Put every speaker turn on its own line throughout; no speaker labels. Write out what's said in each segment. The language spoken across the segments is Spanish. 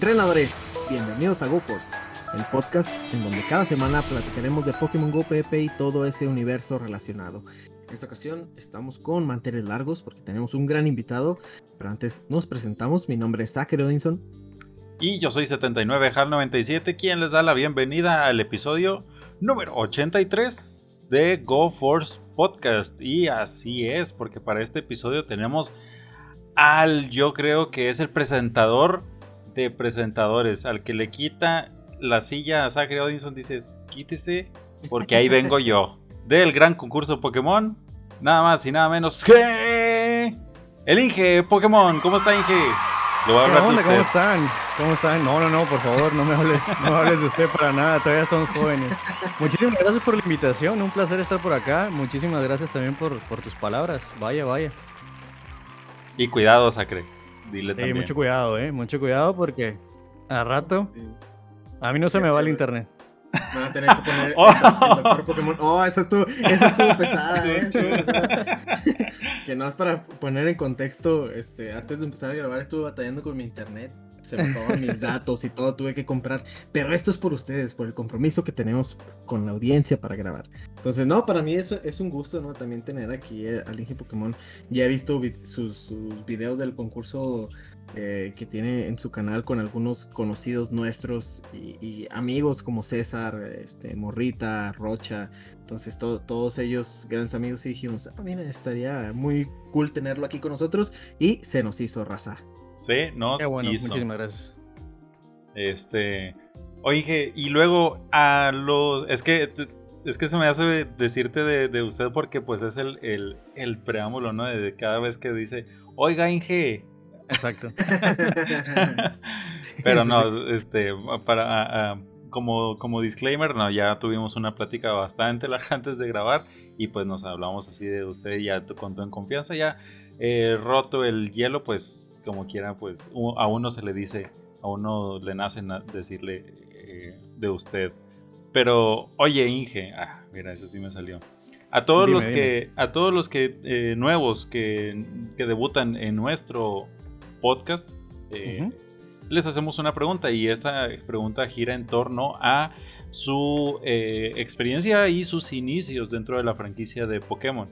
Entrenadores, bienvenidos a GoForce, el podcast en donde cada semana platicaremos de Pokémon Go PP y todo ese universo relacionado. En esta ocasión estamos con manteles largos porque tenemos un gran invitado, pero antes nos presentamos. Mi nombre es Zachary Odinson.
Y yo soy 79HAL97, quien les da la bienvenida al episodio número 83 de GoForce Podcast. Y así es, porque para este episodio tenemos al, yo creo que es el presentador de presentadores, al que le quita la silla a Zachary Odinson, dices, quítese, porque ahí vengo yo. Del gran concurso Pokémon, nada más y nada menos que... El Inge Pokémon, ¿cómo está Inge?
¿Qué onda? ¿Cómo están? ¿Cómo están? No, no, no, por favor, no me hables, no me hables de usted para nada, todavía estamos jóvenes. Muchísimas gracias por la invitación, un placer estar por acá. Muchísimas gracias también por, por tus palabras. Vaya, vaya.
Y cuidado, Sacre. Dile
sí, mucho cuidado, eh. Mucho cuidado porque a rato a mí no se me va el internet.
Van a tener que poner oh. el, doctor Pokémon. Oh, esa estuvo, esa estuvo pesada, eh. que no es para poner en contexto, este, antes de empezar a grabar estuve batallando con mi internet se me acabaron mis datos y todo, tuve que comprar. Pero esto es por ustedes, por el compromiso que tenemos con la audiencia para grabar. Entonces, no, para mí eso es un gusto, ¿no? También tener aquí al Inge Pokémon. Ya he visto sus, videos del concurso eh, que tiene en su canal con algunos conocidos nuestros y, amigos como César, este, Morrita, Rocha. Entonces, todos ellos, grandes amigos, y dijimos, ah, mira, estaría muy cool tenerlo aquí con nosotros. Y se nos hizo raza
se nos
bueno, Muchísimas gracias.
Este. Oye, y luego a los. Es que. Es que se me hace decirte de, usted porque pues es el, el, preámbulo, ¿no? De cada vez que dice, oiga, Inge.
Exacto.
Pero no, este, para, como, como disclaimer, no, ya tuvimos una plática bastante larga antes de grabar y pues nos hablamos así de usted ya contó en confianza, ya eh, roto el hielo, pues como quiera, pues a uno se le dice, a uno le nace decirle eh, de usted. Pero, oye Inge, ah, mira, eso sí me salió. A todos los que, a todos los que eh, nuevos que, debutan en nuestro podcast, les hacemos una pregunta y esta pregunta gira en torno a su experiencia y sus inicios dentro de la franquicia de Pokémon.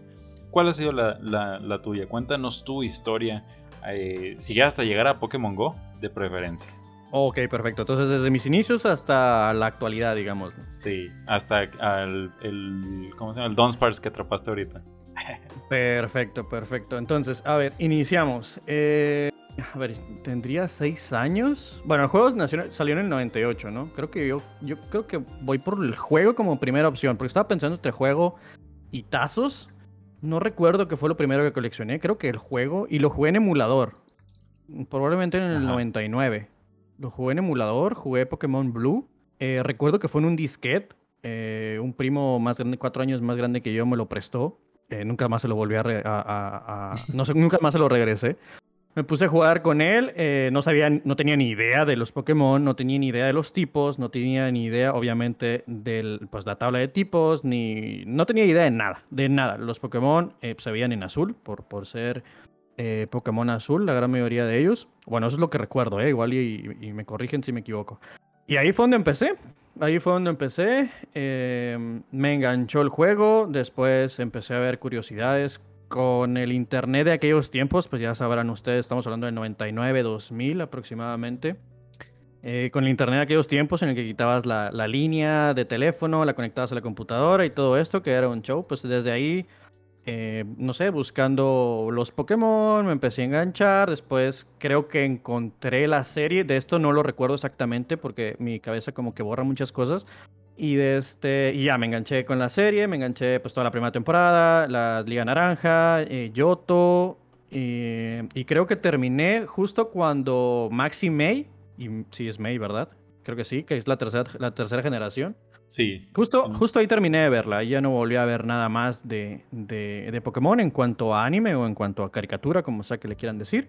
¿Cuál ha sido la, tuya? Cuéntanos tu historia. Eh, si ya hasta llegar a Pokémon Go, de preferencia.
Ok, perfecto. Entonces, desde mis inicios hasta la actualidad, digamos.
Sí, hasta el, el ¿cómo se llama? El Dunsparce que atrapaste ahorita.
perfecto, perfecto. Entonces, a ver, iniciamos. Eh, a ver, tendría seis años. Bueno, el juego salió en el 98, ¿no? Creo que yo, yo creo que voy por el juego como primera opción, porque estaba pensando entre juego y tazos. No recuerdo que fue lo primero que coleccioné, creo que el juego, y lo jugué en emulador, probablemente en el 99. Lo jugué en emulador, jugué Pokémon Blue. Eh, recuerdo que fue en un disquete, eh, un primo más grande, cuatro años más grande que yo, me lo prestó. Eh, nunca más se lo volví a, no sé, nunca más se lo regresé. Me puse a jugar con él, eh, no sabía, no tenía ni idea de los Pokémon, no tenía ni idea de los tipos, no tenía ni idea, obviamente, de pues, la tabla de tipos, ni no tenía idea de nada, de nada. Los Pokémon eh, se veían en azul, por, por ser eh, Pokémon azul, la gran mayoría de ellos. Bueno, eso es lo que recuerdo, eh, igual y, y, me corrigen si me equivoco. Y ahí fue donde empecé, ahí fue donde empecé, me enganchó el juego, después empecé a ver curiosidades con el internet de aquellos tiempos, pues ya sabrán ustedes, estamos hablando del 99, 2000 aproximadamente. Eh, con el internet de aquellos tiempos en el que quitabas la, la, línea de teléfono, la conectabas a la computadora y todo esto, que era un show, pues desde ahí, eh, no sé, buscando los Pokémon, me empecé a enganchar, después creo que encontré la serie, de esto no lo recuerdo exactamente porque mi cabeza como que borra muchas cosas, y, de este, y ya me enganché con la serie, me enganché pues toda la primera temporada, la Liga Naranja, eh, Yoto, y creo que terminé justo cuando Maxi May, y sí es May, ¿verdad? Creo que sí, que es la tercera, la tercera generación.
Sí.
Justo, justo ahí terminé de verla, ya no volví a ver nada más de, de, de, Pokémon en cuanto a anime o en cuanto a caricatura, como sea que le quieran decir.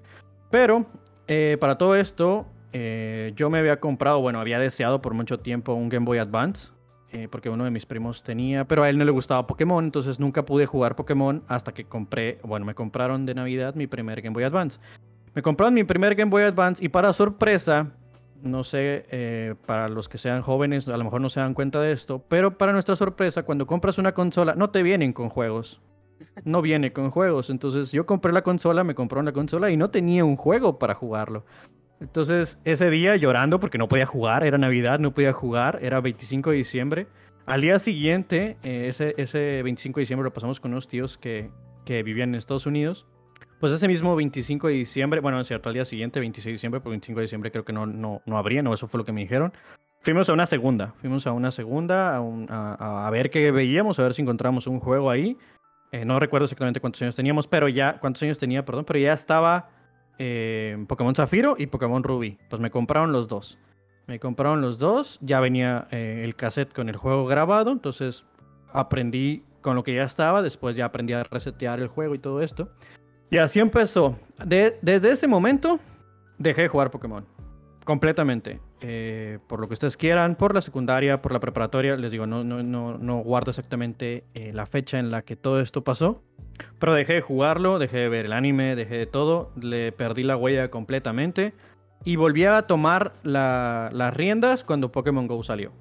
Pero eh, para todo esto, eh, yo me había comprado, bueno, había deseado por mucho tiempo un Game Boy Advance eh, porque uno de mis primos tenía, pero a él no le gustaba Pokémon, entonces nunca pude jugar Pokémon hasta que compré, bueno, me compraron de Navidad mi primer Game Boy Advance. Me compraron mi primer Game Boy Advance y para sorpresa no sé, eh, para los que sean jóvenes, a lo mejor no se dan cuenta de esto, pero para nuestra sorpresa, cuando compras una consola, no te vienen con juegos. No viene con juegos. Entonces yo compré la consola, me compró una consola y no tenía un juego para jugarlo. Entonces ese día llorando porque no podía jugar, era Navidad, no podía jugar, era 25 de diciembre. Al día siguiente, eh, ese, ese 25 de diciembre lo pasamos con unos tíos que, que vivían en Estados Unidos. Pues ese mismo 25 de diciembre, bueno, es cierto, al día siguiente, 26 de diciembre, por 25 de diciembre creo que no, no, no habría, no, eso fue lo que me dijeron. Fuimos a una segunda, fuimos a una segunda a, a, ver qué veíamos, a ver si encontramos un juego ahí. Eh, no recuerdo exactamente cuántos años teníamos, pero ya, cuántos años tenía, perdón, pero ya estaba eh, Pokémon Zafiro y Pokémon Ruby. Pues me compraron los dos. Me compraron los dos, ya venía eh, el cassette con el juego grabado, entonces aprendí con lo que ya estaba, después ya aprendí a resetear el juego y todo esto. Y así empezó. desde ese momento dejé de jugar Pokémon. Completamente. Eh, por lo que ustedes quieran, por la secundaria, por la preparatoria, les digo, no, no, no, no guardo exactamente eh, la fecha en la que todo esto pasó. Pero dejé de jugarlo, dejé de ver el anime, dejé de todo, le perdí la huella completamente. Y volví a tomar las riendas cuando Pokémon Go salió.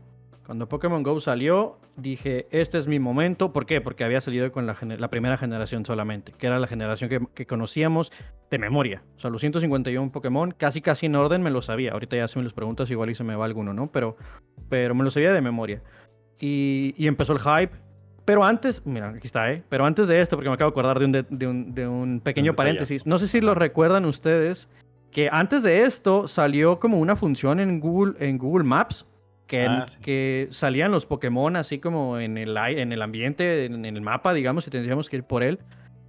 Cuando Pokémon Go salió, dije, este es mi momento. ¿Por qué? Porque había salido con la, primera generación solamente, que era la generación que, conocíamos de memoria. O sea, los 151 Pokémon, casi casi en orden me lo sabía. Ahorita ya si me los preguntas, igual y se me va alguno, ¿no? Pero, pero me lo sabía de memoria. Y, empezó el hype. Pero antes, mira, aquí está, ¿eh? Pero antes de esto, porque me acabo de acordar de un, de, un, de un pequeño paréntesis. No sé si lo recuerdan ustedes, que antes de esto salió como una función en Google, en Google Maps que, ah, que salían los Pokémon así como en el, en el ambiente, en, el mapa, digamos, y tendríamos que ir por él,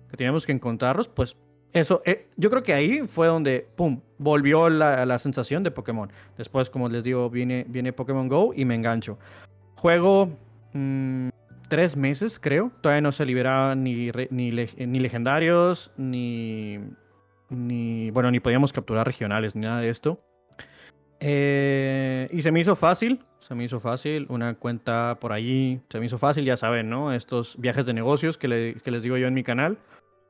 que teníamos que encontrarlos, pues eso, eh, yo creo que ahí fue donde, pum, volvió la, la, sensación de Pokémon. Después, como les digo, viene, viene Pokémon Go y me engancho. Juego mm, tres meses, creo. Todavía no se liberaban ni, ni, ni legendarios, ni, ni, bueno, ni podíamos capturar regionales, ni nada de esto. Eh, y se me hizo fácil, se me hizo fácil, una cuenta por allí, se me hizo fácil, ya saben, ¿no? Estos viajes de negocios que, les digo yo en mi canal.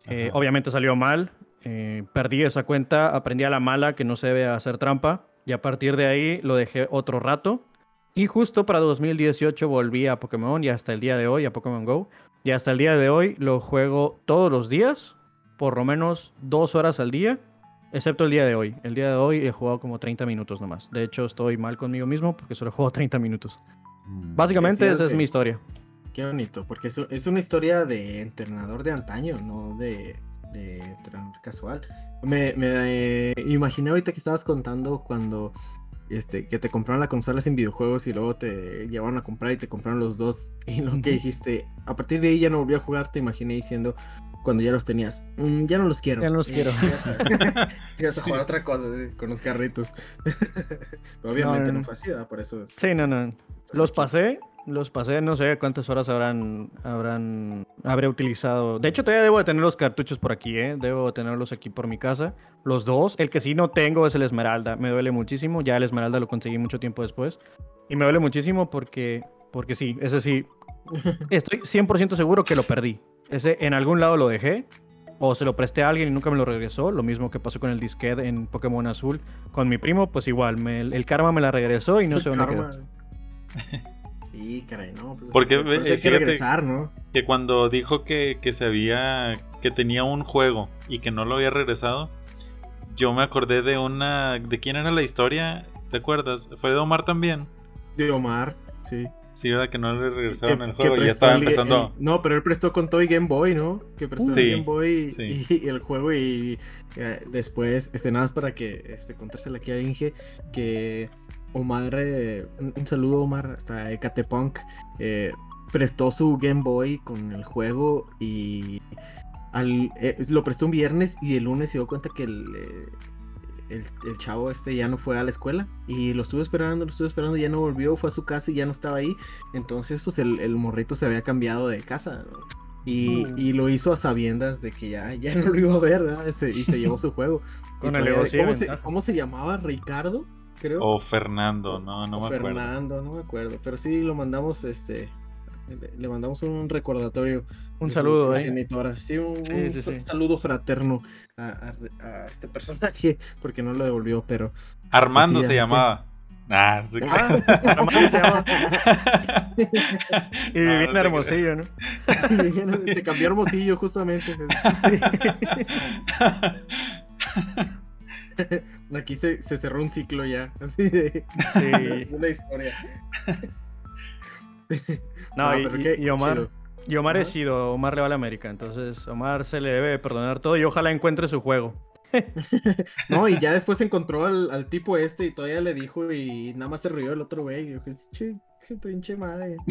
Eh, obviamente salió mal, eh, perdí esa cuenta, aprendí a la mala que no se debe hacer trampa y a partir de ahí lo dejé otro rato. Y justo para 2018 volví a Pokémon y hasta el día de hoy a Pokémon Go. Y hasta el día de hoy lo juego todos los días, por lo menos dos horas al día. Excepto el día de hoy. El día de hoy he jugado como 30 minutos nomás. De hecho, estoy mal conmigo mismo porque solo he jugado 30 minutos. Mm. Básicamente, esa es mi historia.
Qué bonito, porque es, una historia de entrenador de antaño, no de, entrenador casual. Me, me imaginé ahorita que estabas contando cuando este, que te compraron la consola sin videojuegos y luego te llevaron a comprar y te compraron los dos. Y lo que dijiste, a partir de ahí ya no volví a jugar, te imaginé diciendo, cuando ya los tenías. Mm, ya no los quiero.
Ya no los quiero.
Ibas a jugar otra cosa con los carritos. obviamente no, fue así, Por eso.
Sí, no, no. Los pasé, los pasé, no sé cuántas horas habrán, habrán, habré utilizado. De hecho, todavía debo de tener los cartuchos por aquí, ¿eh? Debo de tenerlos aquí por mi casa. Los dos. El que sí no tengo es el Esmeralda. Me duele muchísimo. Ya el Esmeralda lo conseguí mucho tiempo después. Y me duele muchísimo porque, porque sí, ese sí. Estoy 100% seguro que lo perdí. Ese en algún lado lo dejé. O se lo presté a alguien y nunca me lo regresó. Lo mismo que pasó con el disquete en Pokémon Azul. Con mi primo, pues igual. el karma me la regresó y no sé dónde quedó.
Sí, caray, no. Pues,
Porque hay que regresar, ¿no? Que cuando dijo que, que se había. que tenía un juego y que no lo había regresado. Yo me acordé de una. ¿De quién era la historia? ¿Te acuerdas? ¿Fue de Omar también?
De Omar, sí.
Sí, ¿verdad? Que no le regresaron el juego y ya estaba empezando.
no, pero él prestó con Toy Game Boy, ¿no? Que prestó el Game Boy y, el juego y eh, después, este, nada más para que este, contársela aquí a Inge, que Omar, eh, un, saludo Omar, hasta Ecatepunk, eh, prestó su Game Boy con el juego y al, eh, lo prestó un viernes y el lunes se dio cuenta que el el, chavo este ya no fue a la escuela y lo estuve esperando, lo estuve esperando, ya no volvió, fue a su casa y ya no estaba ahí. Entonces, pues el, morrito se había cambiado de casa. Y, mm. y, lo hizo a sabiendas de que ya, ya no lo iba a ver, y se llevó su juego.
Con el
¿cómo, se, ¿Cómo se llamaba? ¿Ricardo? Creo.
O Fernando, no, no me acuerdo.
Fernando, no me acuerdo. Pero sí lo mandamos este le mandamos un recordatorio.
Un saludo,
eh. Sí, un, saludo fraterno a, este personaje, porque no lo devolvió, pero.
Armando se llamaba. Ah, sí,
Ah, Omar se llama. Y vivía
No,
en
no
Hermosillo, ¿no?
Sí, se cambió Hermosillo, justamente.
Sí.
Aquí se, se cerró un ciclo ya. Así de,
Sí.
de una historia.
No, y,
pero
y-
qué-
y
qué
Omar,
chido.
y Omar es chido, Omar le va a la América, entonces Omar se le debe perdonar todo y ojalá encuentre su juego.
No, y ya después encontró al, al tipo este y todavía le dijo y nada más se rió el otro güey. Y dijo, che, che, pinche madre.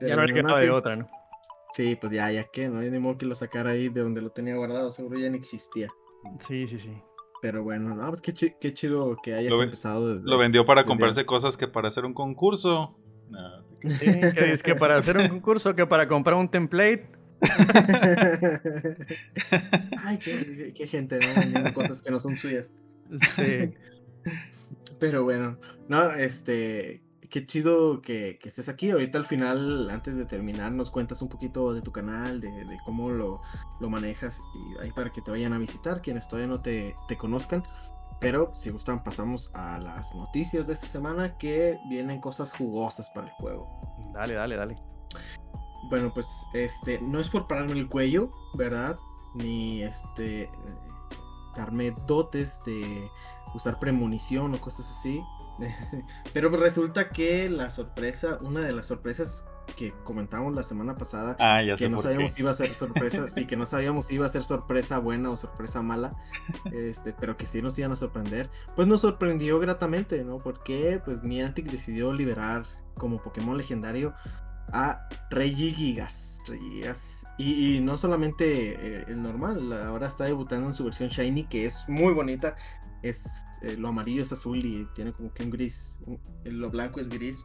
ya no le
bueno,
queda de otra, ¿no?
Sí, pues ya, ya que, no hay ni modo que lo sacara ahí de donde lo tenía guardado, seguro ya no existía.
Sí, sí, sí.
Pero bueno, no, pues qué, chi- qué chido que hayas
Lo
empezado desde.
Lo vendió para
desde
comprarse cosas que para hacer un concurso. No,
Sí, que es que para hacer un concurso, que para comprar un template.
Ay, qué, qué- qué gente, ¿no? Vendiendo cosas que no son suyas.
Sí.
Pero bueno, no, este, qué chido que, que estés aquí. Ahorita al final, antes de terminar, nos cuentas un poquito de tu canal, de, de cómo lo, lo manejas y ahí para que te vayan a visitar, quienes todavía no te, te conozcan. Pero si gustan, pasamos a las noticias de esta semana que vienen cosas jugosas para el juego.
Dale, dale, dale.
Bueno, pues este, no es por pararme el cuello, ¿verdad? Ni este eh, darme dotes de usar premonición o cosas así. Pero resulta que la sorpresa, una de las sorpresas que comentamos la semana pasada,
Ah,
que no sabíamos
qué.
si iba a ser sorpresa, sí, que no sabíamos si iba a ser sorpresa buena o sorpresa mala, este, pero que sí nos iban a sorprender, pues nos sorprendió gratamente, ¿no? Porque pues Niantic decidió liberar como Pokémon legendario a Regigigas. Regigigas. Y, y no solamente eh, el normal, ahora está debutando en su versión Shiny, que es muy bonita. Es, eh, lo amarillo es azul y tiene como que un gris. un- lo blanco es gris.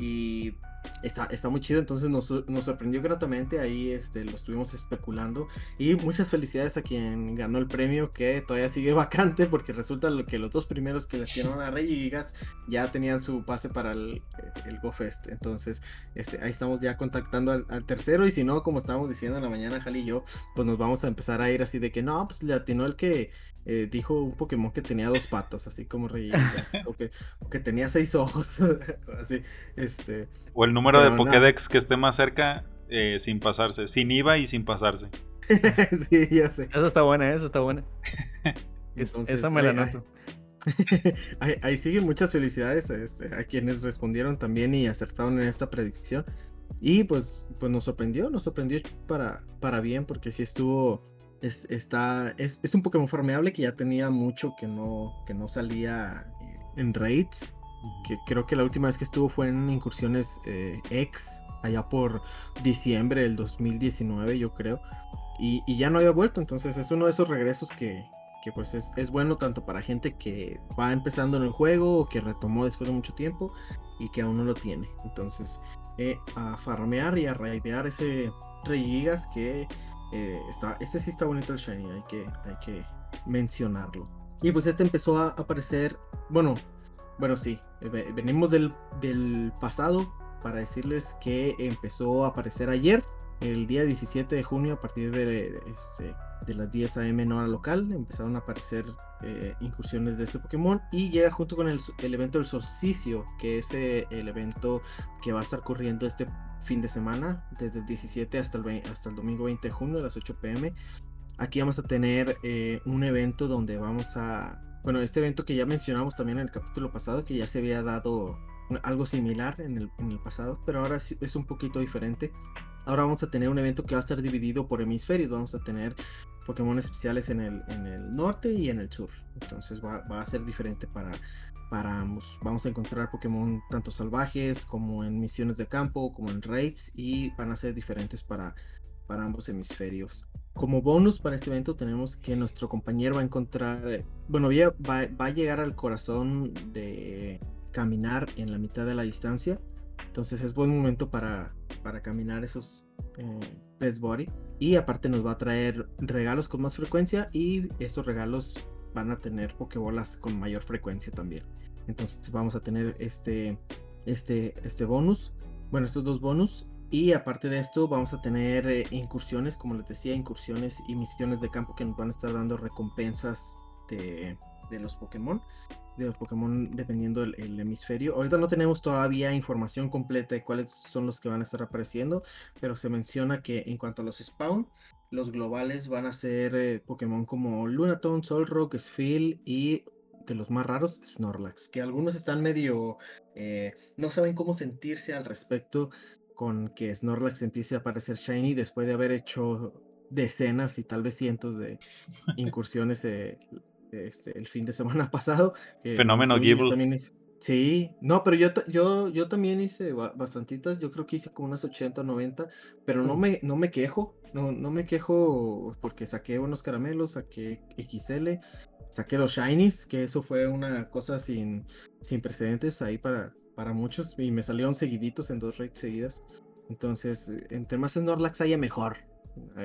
Y está, está muy chido. Entonces nos, nos sorprendió gratamente. Ahí este, lo estuvimos especulando. Y muchas felicidades a quien ganó el premio, que todavía sigue vacante, porque resulta que los dos primeros que le dieron a Regigigas ya tenían su pase para el, el GoFest. Entonces, este, ahí estamos ya contactando al, al tercero. Y si no, como estábamos diciendo en la mañana, Jali y yo, pues nos vamos a empezar a ir así de que no, pues le atinó el que eh, dijo un Pokémon que tenía dos patas, así como Regigigas, o, que, o que tenía seis ojos, así, este.
O el número de
Pero no.
Pokédex que esté más cerca eh, sin pasarse. Sin IVA y sin pasarse.
sí, ya sé.
Esa está buena, esa está buena. Es-
Entonces,
esa me la noto.
ahí, ahí siguen muchas felicidades este, a quienes respondieron también y acertaron en esta predicción. Y pues, pues nos sorprendió, nos sorprendió para, para bien, porque sí estuvo. Es, está, es, es un Pokémon farmeable que ya tenía mucho que no, que no salía eh, en raids. Que creo que la última vez que estuvo fue en incursiones eh, X, allá por diciembre del 2019, yo creo. Y, y ya no había vuelto, entonces es uno de esos regresos que, que pues es, es bueno tanto para gente que va empezando en el juego o que retomó después de mucho tiempo y que aún no lo tiene. Entonces, eh, a farmear y a raidear ese Regigas que eh, está, ese sí está bonito el Shiny, hay que, hay que mencionarlo. Y pues este empezó a aparecer, bueno, bueno sí, ve- venimos del, del pasado para decirles que empezó a aparecer ayer, el día 17 de junio, a partir de, este, de las 10 am en hora local, empezaron a aparecer eh, incursiones de este Pokémon y llega junto con el, el evento del solsticio, que es eh, el evento que va a estar corriendo este fin de semana, desde el 17 hasta el, 20 hasta el domingo 20 de junio a las 8 pm. Aquí vamos a tener eh, un evento donde vamos a, bueno, este evento que ya mencionamos también en el capítulo pasado, que ya se había dado algo similar en el, en el pasado, pero ahora sí es un poquito diferente. Ahora vamos a tener un evento que va a estar dividido por hemisferios. Vamos a tener Pokémon especiales en el, en el norte y en el sur. Entonces va, a ser diferente para, para ambos. Vamos a encontrar Pokémon tanto salvajes como en misiones de campo, como en raids. Y van a ser diferentes para, para ambos hemisferios. Como bonus para este evento tenemos que nuestro compañero va a encontrar, bueno, va, va a llegar al corazón de caminar en la mitad de la distancia. Entonces es buen momento para, para caminar esos eh, Best Body. Y aparte nos va a traer regalos con más frecuencia y estos regalos van a tener Pokébolas con mayor frecuencia también. Entonces vamos a tener este, este, este bonus. Bueno, estos dos bonus. Y aparte de esto vamos a tener eh, incursiones, como les decía, incursiones y misiones de campo que nos van a estar dando recompensas de, de los Pokémon de los Pokémon dependiendo el, hemisferio. Ahorita no tenemos todavía información completa de cuáles son los que van a estar apareciendo, pero se menciona que en cuanto a los spawn, los globales van a ser eh, Pokémon como Lunatone, Solrock, Sphil y de los más raros, Snorlax, que algunos están medio... Eh, no saben cómo sentirse al respecto con que Snorlax empiece a aparecer shiny después de haber hecho decenas y tal vez cientos de incursiones eh, este, el fin de semana pasado.
Fenómeno Gible.
Sí, no, pero yo, yo, yo también hice bastantitas, yo creo que hice como unas 80, 90, pero no me, no me quejo, no, no me quejo porque saqué unos caramelos, saqué XL, saqué dos shinies, que eso fue una cosa sin, sin precedentes ahí para, para muchos, y me salieron seguiditos en dos raids seguidas. Entonces, entre más Snorlax haya mejor.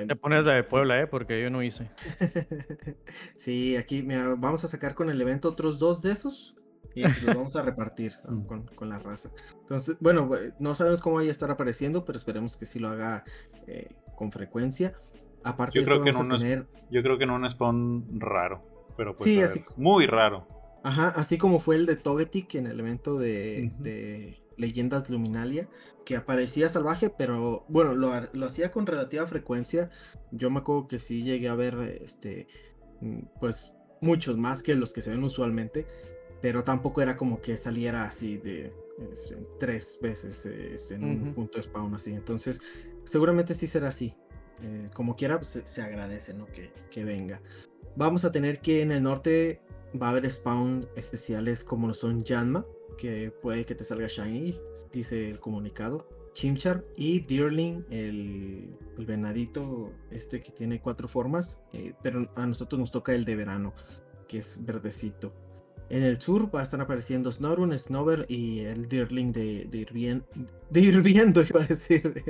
Te pones la de Puebla, ¿eh? Porque yo no hice.
sí, aquí, mira, vamos a sacar con el evento otros dos de esos y los vamos a repartir mm. con, la raza. Entonces, bueno, no sabemos cómo vaya a estar apareciendo, pero esperemos que sí lo haga eh, con frecuencia. Aparte,
yo creo, que no tener... yo creo que no un spawn raro, pero pues sí, así... muy raro.
Ajá, así como fue el de Togetic en el evento de Leyendas Luminalia, que aparecía salvaje, pero bueno, lo, hacía con relativa frecuencia. Yo me acuerdo que sí llegué a ver, este, mm, pues muchos más que los que se ven usualmente, pero tampoco era como que saliera así de tres veces en un punto de spawn así. Entonces, seguramente sí será así. Eh, como quiera, pues, se, agradece ¿no? que, que venga. Vamos a tener que en el norte va a haber spawn especiales como lo son Yanma, que puede que te salga Shiny, dice el comunicado. Chimchar y Deerling, el, venadito este que tiene cuatro formas, eh, pero a nosotros nos toca el de verano, que es verdecito. En el sur va a estar apareciendo Snorun, Snover y el Deerling de, de, de hirviendo, iba a decir.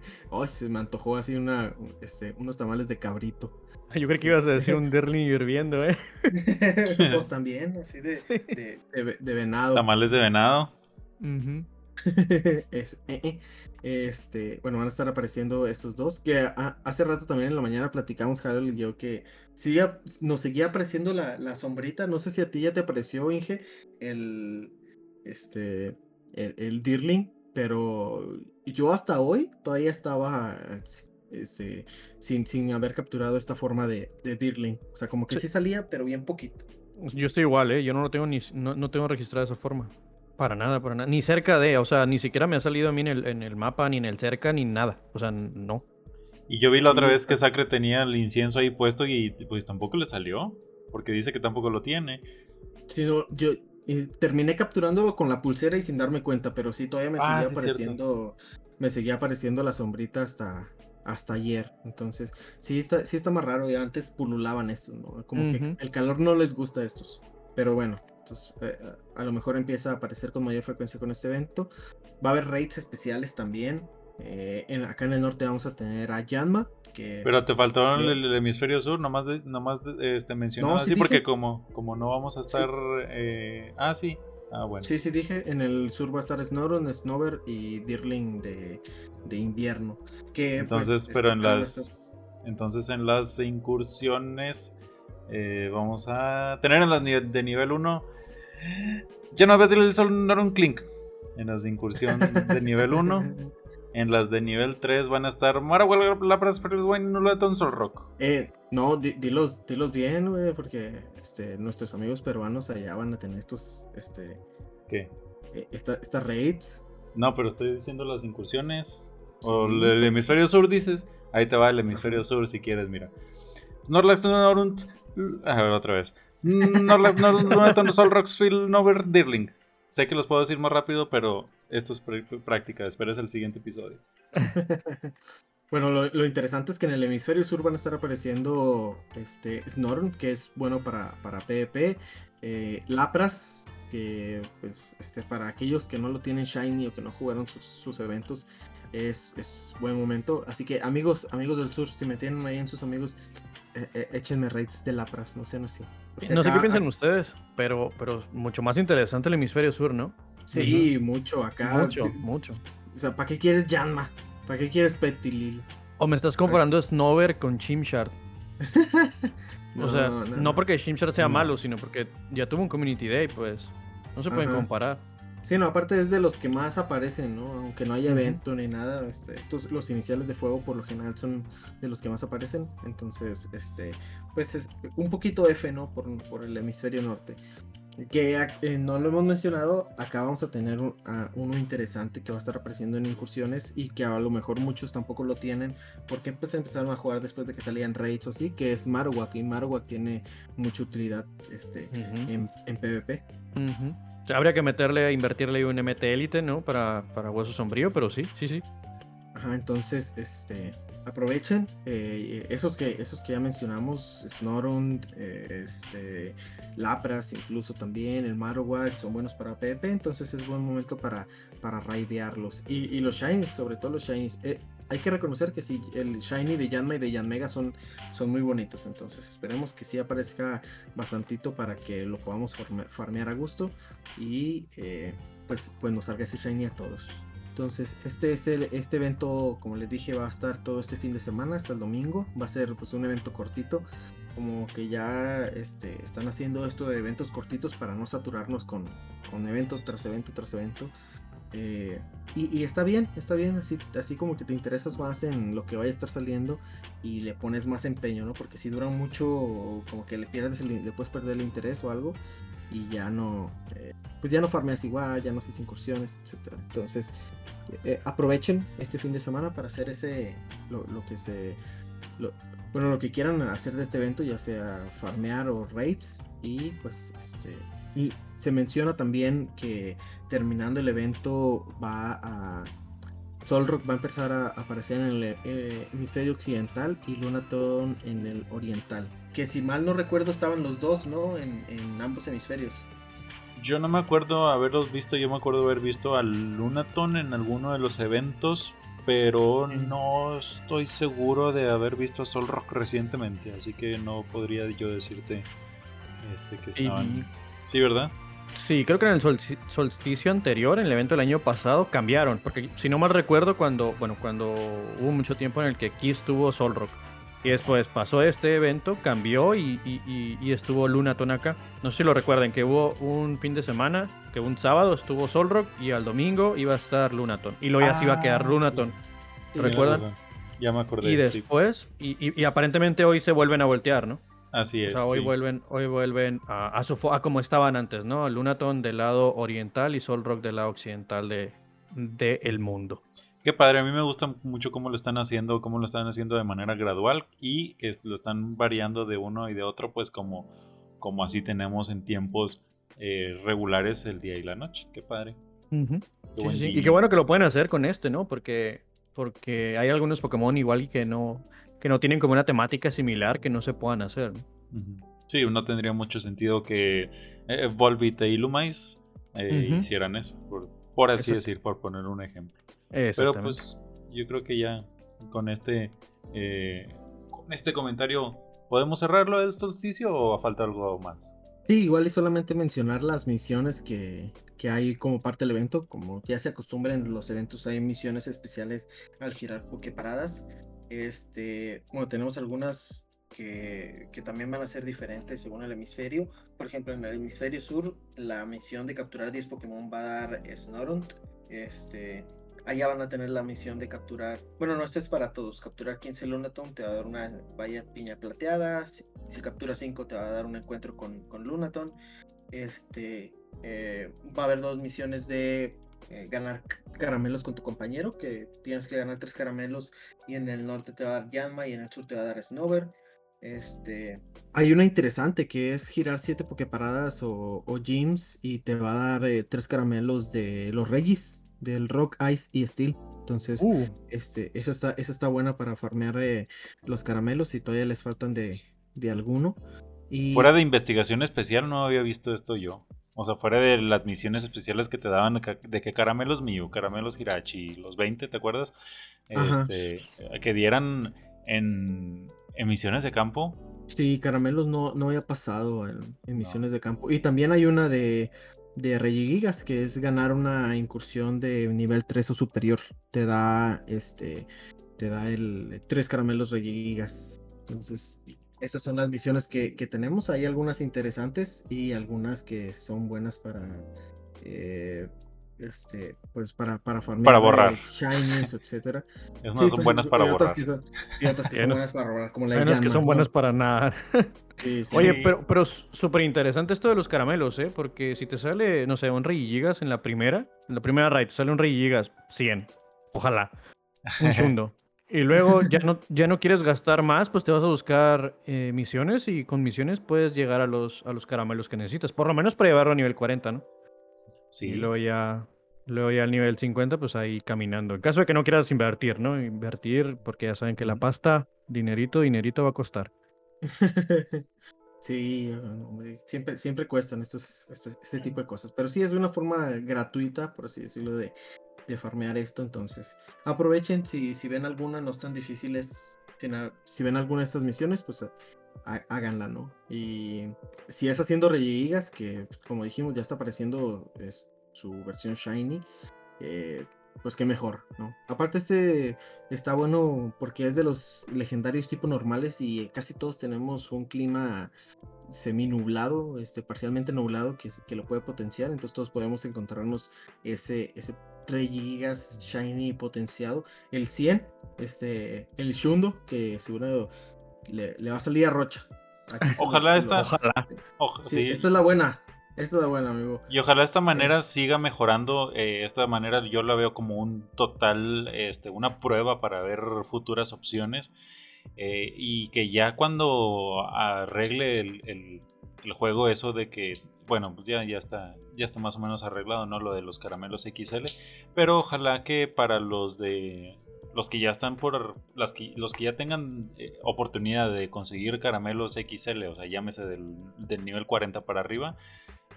Ay, se me antojó así una, este, unos tamales de cabrito.
Yo creo que ibas a decir un Derling hirviendo, ¿eh?
pues también, así de, de, venado.
Tamales de venado.
es, eh, eh. Este, bueno, van a estar apareciendo estos dos. Que hace rato también en la mañana platicamos, Harold y yo, que nos seguía apareciendo la, la, sombrita. No sé si a ti ya te apareció, Inge, el, este, el, el Dirling, pero yo hasta hoy todavía estaba este, sin, sin haber capturado esta forma de, de Dirling. O sea, como que sí. salía, pero bien poquito.
Yo estoy igual, ¿eh? Yo no lo tengo ni no, no tengo registrado de esa forma. Para nada, para nada. Ni cerca de, o sea, ni siquiera me ha salido a mí en el, en el mapa, ni en el cerca, ni nada. O sea, no.
Y yo vi la otra vez que Sacre tenía el incienso ahí puesto y pues tampoco le salió. Porque dice que tampoco lo tiene.
Sí, yo terminé capturándolo con la pulsera y sin darme cuenta, pero sí, todavía me ah, seguía apareciendo. Me seguía apareciendo la sombrita hasta, hasta ayer. Entonces, sí está, sí está más raro. Y antes pululaban estos, ¿no? Como que el calor no les gusta a estos. Pero bueno, entonces, eh, a lo mejor empieza a aparecer con mayor frecuencia con este evento. Va a haber raids especiales también. Eh, en, acá en el norte vamos a tener a Yanma. Que,
Pero te faltó el, hemisferio sur, nomás, de, nomás este, mencionado así, porque como, como no vamos a estar. Eh, ah, sí, Ah, bueno.
Sí, sí, dije, en el sur va a estar Snoron, Snover y Dirling de, de invierno. Que,
pues, entonces, pero en las, entonces en las incursiones eh, vamos a tener en las de nivel 1 ya no había el Snoron Clink. En las de incursión de nivel 1 En las de nivel 3 van a estar Marahuel, Lapras, Sol Rock.
Eh, no, dilos, dilos bien, güey, porque este, nuestros amigos peruanos allá van a tener estos, este...
¿Qué?
Eh, estas raids.
No, pero estoy diciendo las incursiones. O el, hemisferio sur dices. Ahí te va el hemisferio sur si quieres, mira. Snorlax, Nuleton, a ver, otra vez. Snorlax, Nuleton, Sol Rock, Nover, Dirling. Sé que los puedo decir más rápido, pero esto es práctica. Esperes el siguiente episodio.
bueno, lo, interesante es que en el hemisferio sur van a estar apareciendo este Snorn, que es bueno para, para PvP. Eh, Lapras, que pues este, para aquellos que no lo tienen shiny o que no jugaron sus, eventos, es, es, buen momento. Así que amigos, amigos del sur, si me tienen ahí en sus amigos, eh, eh, échenme raids de Lapras, no sean así.
no sé qué piensan ustedes, pero, pero mucho más interesante el hemisferio sur, ¿no?
Sí, mucho acá.
Mucho, mucho.
O sea, ¿para qué quieres Yanma? ¿Para qué quieres Petilil?
O me estás comparando Snover con Chimchar. o sea, no, porque Shimshard sea malo, sino porque ya tuvo un Community Day, pues. No se pueden comparar.
Sí, no, aparte es de los que más aparecen, ¿no? Aunque no haya evento ni nada, este, estos, los iniciales de fuego por lo general son de los que más aparecen. Entonces, este, pues es un poquito F, ¿no? Por, por el hemisferio norte. Que eh, no lo hemos mencionado, acá vamos a tener uno interesante que va a estar apareciendo en incursiones y que a lo mejor muchos tampoco lo tienen porque pues empezaron a jugar después de que salían raids o así, que es Marowak y Marowak tiene mucha utilidad este, en, PvP.
Habría que meterle, invertirle un MT Elite, ¿no? Para, para Hueso Sombrío, pero sí, sí, sí.
Ajá, entonces, este, aprovechen eh, esos, que, esos que ya mencionamos, Snorund, eh, este, Lapras incluso también, el Marowak, son buenos para PvP, entonces es buen momento para, para raidearlos. Y, los Shinies, sobre todo los Shinies. Eh, hay que reconocer que sí, el Shiny de Yanma y de Yanmega son, son muy bonitos, entonces esperemos que sí aparezca bastantito para que lo podamos farmear a gusto y pues, pues nos salga ese Shiny a todos. Entonces, este, es el, este evento, como les dije, va a estar todo este fin de semana hasta el domingo. Va a ser pues un evento cortito. Como que ya este, están haciendo esto de eventos cortitos para no saturarnos con, con evento tras evento tras evento. Eh, y, está bien, está bien, así, así como que te interesas más en lo que vaya a estar saliendo y le pones más empeño, ¿no? Porque si dura mucho, como que le pierdes, el, le puedes perder el interés o algo y ya no, eh, pues ya no farmeas igual, ya no haces incursiones, etcétera. Entonces, eh, aprovechen este fin de semana para hacer ese, lo, que se, bueno, lo que quieran hacer de este evento, ya sea farmear o raids, y pues, este, y se menciona también que terminando el evento va a Solrock va a empezar a aparecer en el eh, hemisferio occidental y Lunaton en el oriental. Que si mal no recuerdo estaban los dos, ¿no? En, ambos hemisferios.
Yo no me acuerdo haberlos visto, yo me acuerdo haber visto al Lunaton en alguno de los eventos, pero no estoy seguro de haber visto a Solrock recientemente, así que no podría yo decirte este, que estaban... Sí, ¿verdad?
Sí, creo que en el solsticio anterior, en el evento del año pasado, cambiaron. Porque si no mal recuerdo, cuando, bueno, cuando hubo mucho tiempo en el que Kiss tuvo Solrock. Y después pasó este evento, cambió y, estuvo Lunaton acá. No sé si lo recuerden, que hubo un fin de semana, que un sábado estuvo Solrock y al domingo iba a estar Lunaton. Y luego ya se iba a quedar ah, Lunaton. ¿Recuerdan?
Ya me acordé.
Y después, y aparentemente hoy se vuelven a voltear, ¿no?
Así es.
O sea, hoy vuelven, hoy vuelven a, a, su, a como estaban antes, ¿no? Lunaton del lado oriental y Solrock del lado occidental de, el mundo.
Qué padre, a mí me gusta mucho cómo lo están haciendo, cómo lo están haciendo de manera gradual y que lo están variando de uno y de otro, pues como, como así tenemos en tiempos eh, regulares el día y la noche. Qué padre.
Y qué bueno que lo pueden hacer con este, ¿no? Porque, porque hay algunos Pokémon igual que no, que no tienen como una temática similar que no se puedan hacer.
Sí, no tendría mucho sentido que eh, Volbit e eh, hicieran eso, por, así decir, por poner un ejemplo. Pero pues yo creo que ya con este eh, con este comentario podemos cerrarlo del solsticio o falta algo más.
Sí, igual y solamente mencionar las misiones que, que, hay como parte del evento. Como ya se acostumbran en los eventos, hay misiones especiales al girar Poképaradas. Este, bueno, tenemos algunas que, que, también van a ser diferentes según el hemisferio. Por ejemplo, en el hemisferio sur, la misión de capturar 10 Pokémon va a dar Snorunt. Este, allá van a tener la misión de capturar. Bueno, no, esto es para todos. Capturar 15 Lunaton te va a dar una valla piña plateada. Si, capturas 5 te va a dar un encuentro con, con Lunaton. Este, eh, va a haber dos misiones de eh, ganar caramelos con tu compañero, que tienes que ganar tres caramelos y en el norte te va a dar Yanma y en el sur te va a dar Snover. Este... Hay una interesante que es girar siete pokeparadas o, o gyms y te va a dar eh, tres caramelos de los Regis, del Rock, Ice y Steel. Entonces, uh. este, esa, está, esa está buena para farmear eh, los caramelos si todavía les faltan de, de alguno.
Y... Fuera de investigación especial no había visto esto yo. O sea, fuera de las misiones especiales que te daban de que caramelos Miu, caramelos Hirachi, los 20, ¿te acuerdas? Este, que dieran en, misiones de campo.
Sí, caramelos no, no había pasado en, misiones de campo. Y también hay una de, de Gigas, que es ganar una incursión de nivel 3 o superior. Te da este. Te da el tres caramelos Gigas. Entonces, Estas son las misiones que, que, tenemos. Hay algunas interesantes y algunas que son buenas para eh, este, pues para, para farmear
para borrar.
shinies, etcétera.
Es no son buenas para borrar.
Que son, y otras que son buenas para borrar, como la
Menos que son buenas para nada. Sí, sí. Oye, pero, pero súper interesante esto de los caramelos, ¿eh? Porque si te sale, no sé, un rey gigas en la primera, en la primera raid, te sale un rey gigas 100. Ojalá. Un chundo. Y luego ya no, ya no quieres gastar más, pues te vas a buscar eh, misiones y con misiones puedes llegar a los, a los caramelos que necesitas. Por lo menos para llevarlo a nivel 40, ¿no?
Sí.
Y luego ya, luego ya al nivel 50, pues ahí caminando. En caso de que no quieras invertir, ¿no? Invertir, porque ya saben que la pasta, dinerito, dinerito va a costar.
sí, siempre, siempre cuestan estos, este, este, tipo de cosas. Pero sí es una forma gratuita, por así decirlo, de, de farmear esto. Entonces, aprovechen si, si ven alguna, no están difíciles. Si, si ven alguna de estas misiones, pues háganla, ¿no? Y si es haciendo regigas, que como dijimos ya está apareciendo es, su versión shiny, eh, pues qué mejor, ¿no? Aparte este está bueno porque es de los legendarios tipo normales y casi todos tenemos un clima semi nublado, este, parcialmente nublado que, que lo puede potenciar, entonces todos podemos encontrarnos ese, ese 3 gigas shiny potenciado, el 100, este, el Shundo, que seguro le, va a salir a Rocha.
ojalá esta.
Ojalá.
sí, Esta es la buena. Esta es la buena, amigo.
Y ojalá esta manera siga mejorando. Eh, esta manera yo la veo como un total, este, una prueba para ver futuras opciones. Eh, y que ya cuando arregle el, juego eso de que, bueno, pues ya, ya, está, ya está más o menos arreglado, ¿no? Lo de los caramelos XL. Pero ojalá que para los de los que ya están por las que, los que ya tengan eh, oportunidad de conseguir caramelos XL, o sea, llámese del, del nivel 40 para arriba,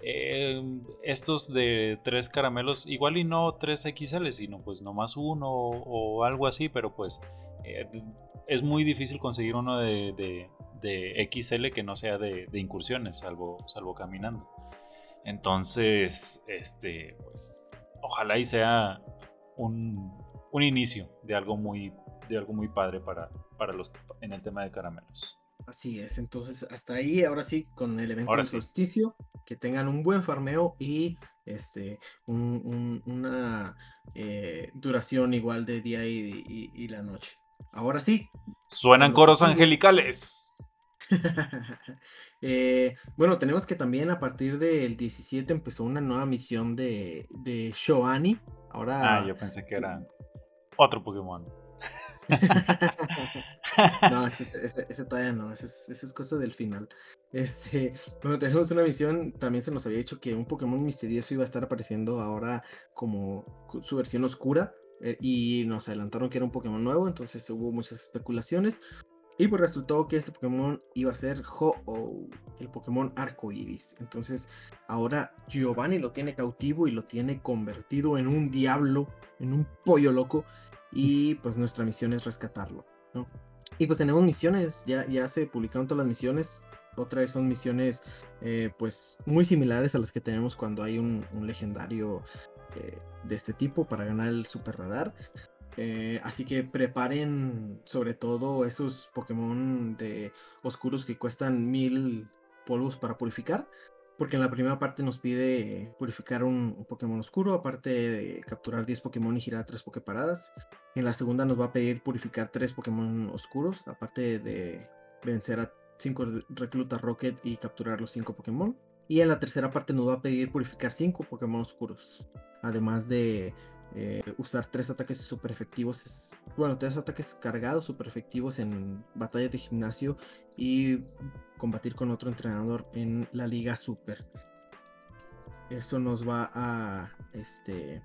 eh, estos de tres caramelos, igual y no tres XL, sino pues nomás uno o, algo así, pero pues eh, es muy difícil conseguir uno de, de, XL que no sea de, incursiones, salvo, salvo caminando. Entonces, este, pues, ojalá y sea un, un inicio de algo muy, de algo muy padre para, para los, en el tema de caramelos.
Así es, entonces hasta ahí, ahora sí, con el evento del solsticio, que tengan un buen farmeo y este, una eh, duración igual de día y, la noche. Ahora sí.
Suenan coros angelicales.
Eh, bueno, tenemos que también a partir del 17 empezó una nueva misión de, de Shoani. Ahora.
Ah, yo pensé que era otro Pokémon.
no, ese, todavía no, ese es, cosa del final. Este, bueno, tenemos una misión, también se nos había dicho que un Pokémon misterioso iba a estar apareciendo ahora como su versión oscura. Eh, y nos adelantaron que era un Pokémon nuevo, entonces hubo muchas especulaciones. Y pues resultó que este Pokémon iba a ser Ho-Oh, el Pokémon arcoiris. Entonces ahora Giovanni lo tiene cautivo y lo tiene convertido en un diablo, en un pollo loco. Y pues nuestra misión es rescatarlo, ¿no? Y pues tenemos misiones, ya, ya se publicaron todas las misiones. Otra vez son misiones eh, pues muy similares a las que tenemos cuando hay un, legendario eh, de este tipo para ganar el super radar. Eh, así que preparen sobre todo esos Pokémon de oscuros que cuestan mil polvos para purificar. Porque en la primera parte nos pide purificar un, Pokémon oscuro, aparte de capturar 10 Pokémon y girar 3 Poképaradas. En la segunda nos va a pedir purificar 3 Pokémon oscuros, aparte de vencer a 5 reclutas Rocket y capturar los 5 Pokémon. Y en la tercera parte nos va a pedir purificar 5 Pokémon oscuros. Además de eh, usar 3 ataques super efectivos. Bueno, 3 ataques cargados super efectivos en batallas de gimnasio. Y combatir con otro entrenador en la Liga Super. Eso nos va a. Este.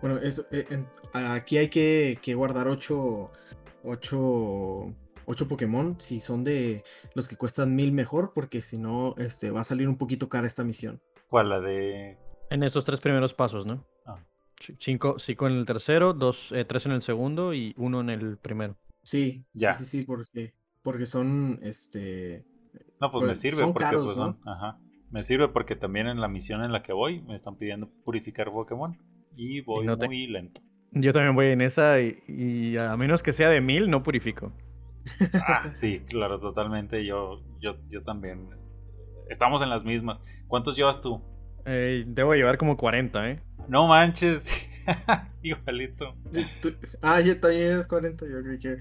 Bueno, eso, eh, aquí hay que, guardar 8. 8. 8 Pokémon. Si son de los que cuestan 1000 mejor. Porque si no, este, va a salir un poquito cara esta misión.
¿Cuál? La de.
En esos tres primeros pasos, ¿no? Ah. Cinco, en el tercero, dos, eh, tres en el segundo y uno en el primero.
Sí, ya. sí, sí, sí, porque, porque son este
no, pues, me pues, sirve porque pues, ¿no? Ajá. Me sirve porque también en la misión en la que voy me están pidiendo purificar Pokémon y voy muy lento.
Yo también voy en esa y, a menos que sea de mil no purifico.
Ah, sí, claro, totalmente. Yo, yo, yo también. Estamos en las mismas. ¿Cuántos llevas tú?
Eh, debo llevar como 40, ¿eh?
No manches. Igualito.
Ah, yo también es 40. Yo creo que.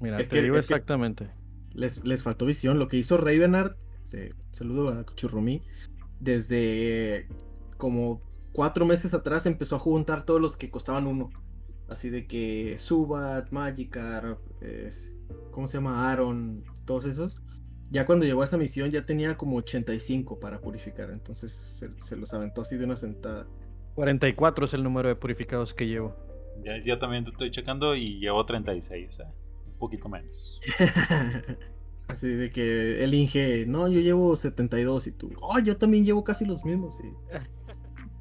Mira, te digo exactamente.
Les, les faltó visión. Lo que hizo Ravenart, este, saludo a Churrumi, desde como cuatro meses atrás empezó a juntar todos los que costaban uno. Así de que Subat, Magikarp, ¿cómo se llama? Aaron, todos esos. Ya cuando llegó a esa misión ya tenía como 85 para purificar. Entonces se, los aventó así de una sentada.
44 es el número de purificados que llevo.
Ya, yo también estoy checando y llevo 36, un poquito menos.
Así de que el Inge, no, yo llevo 72 y tú, oh, yo también llevo casi los mismos.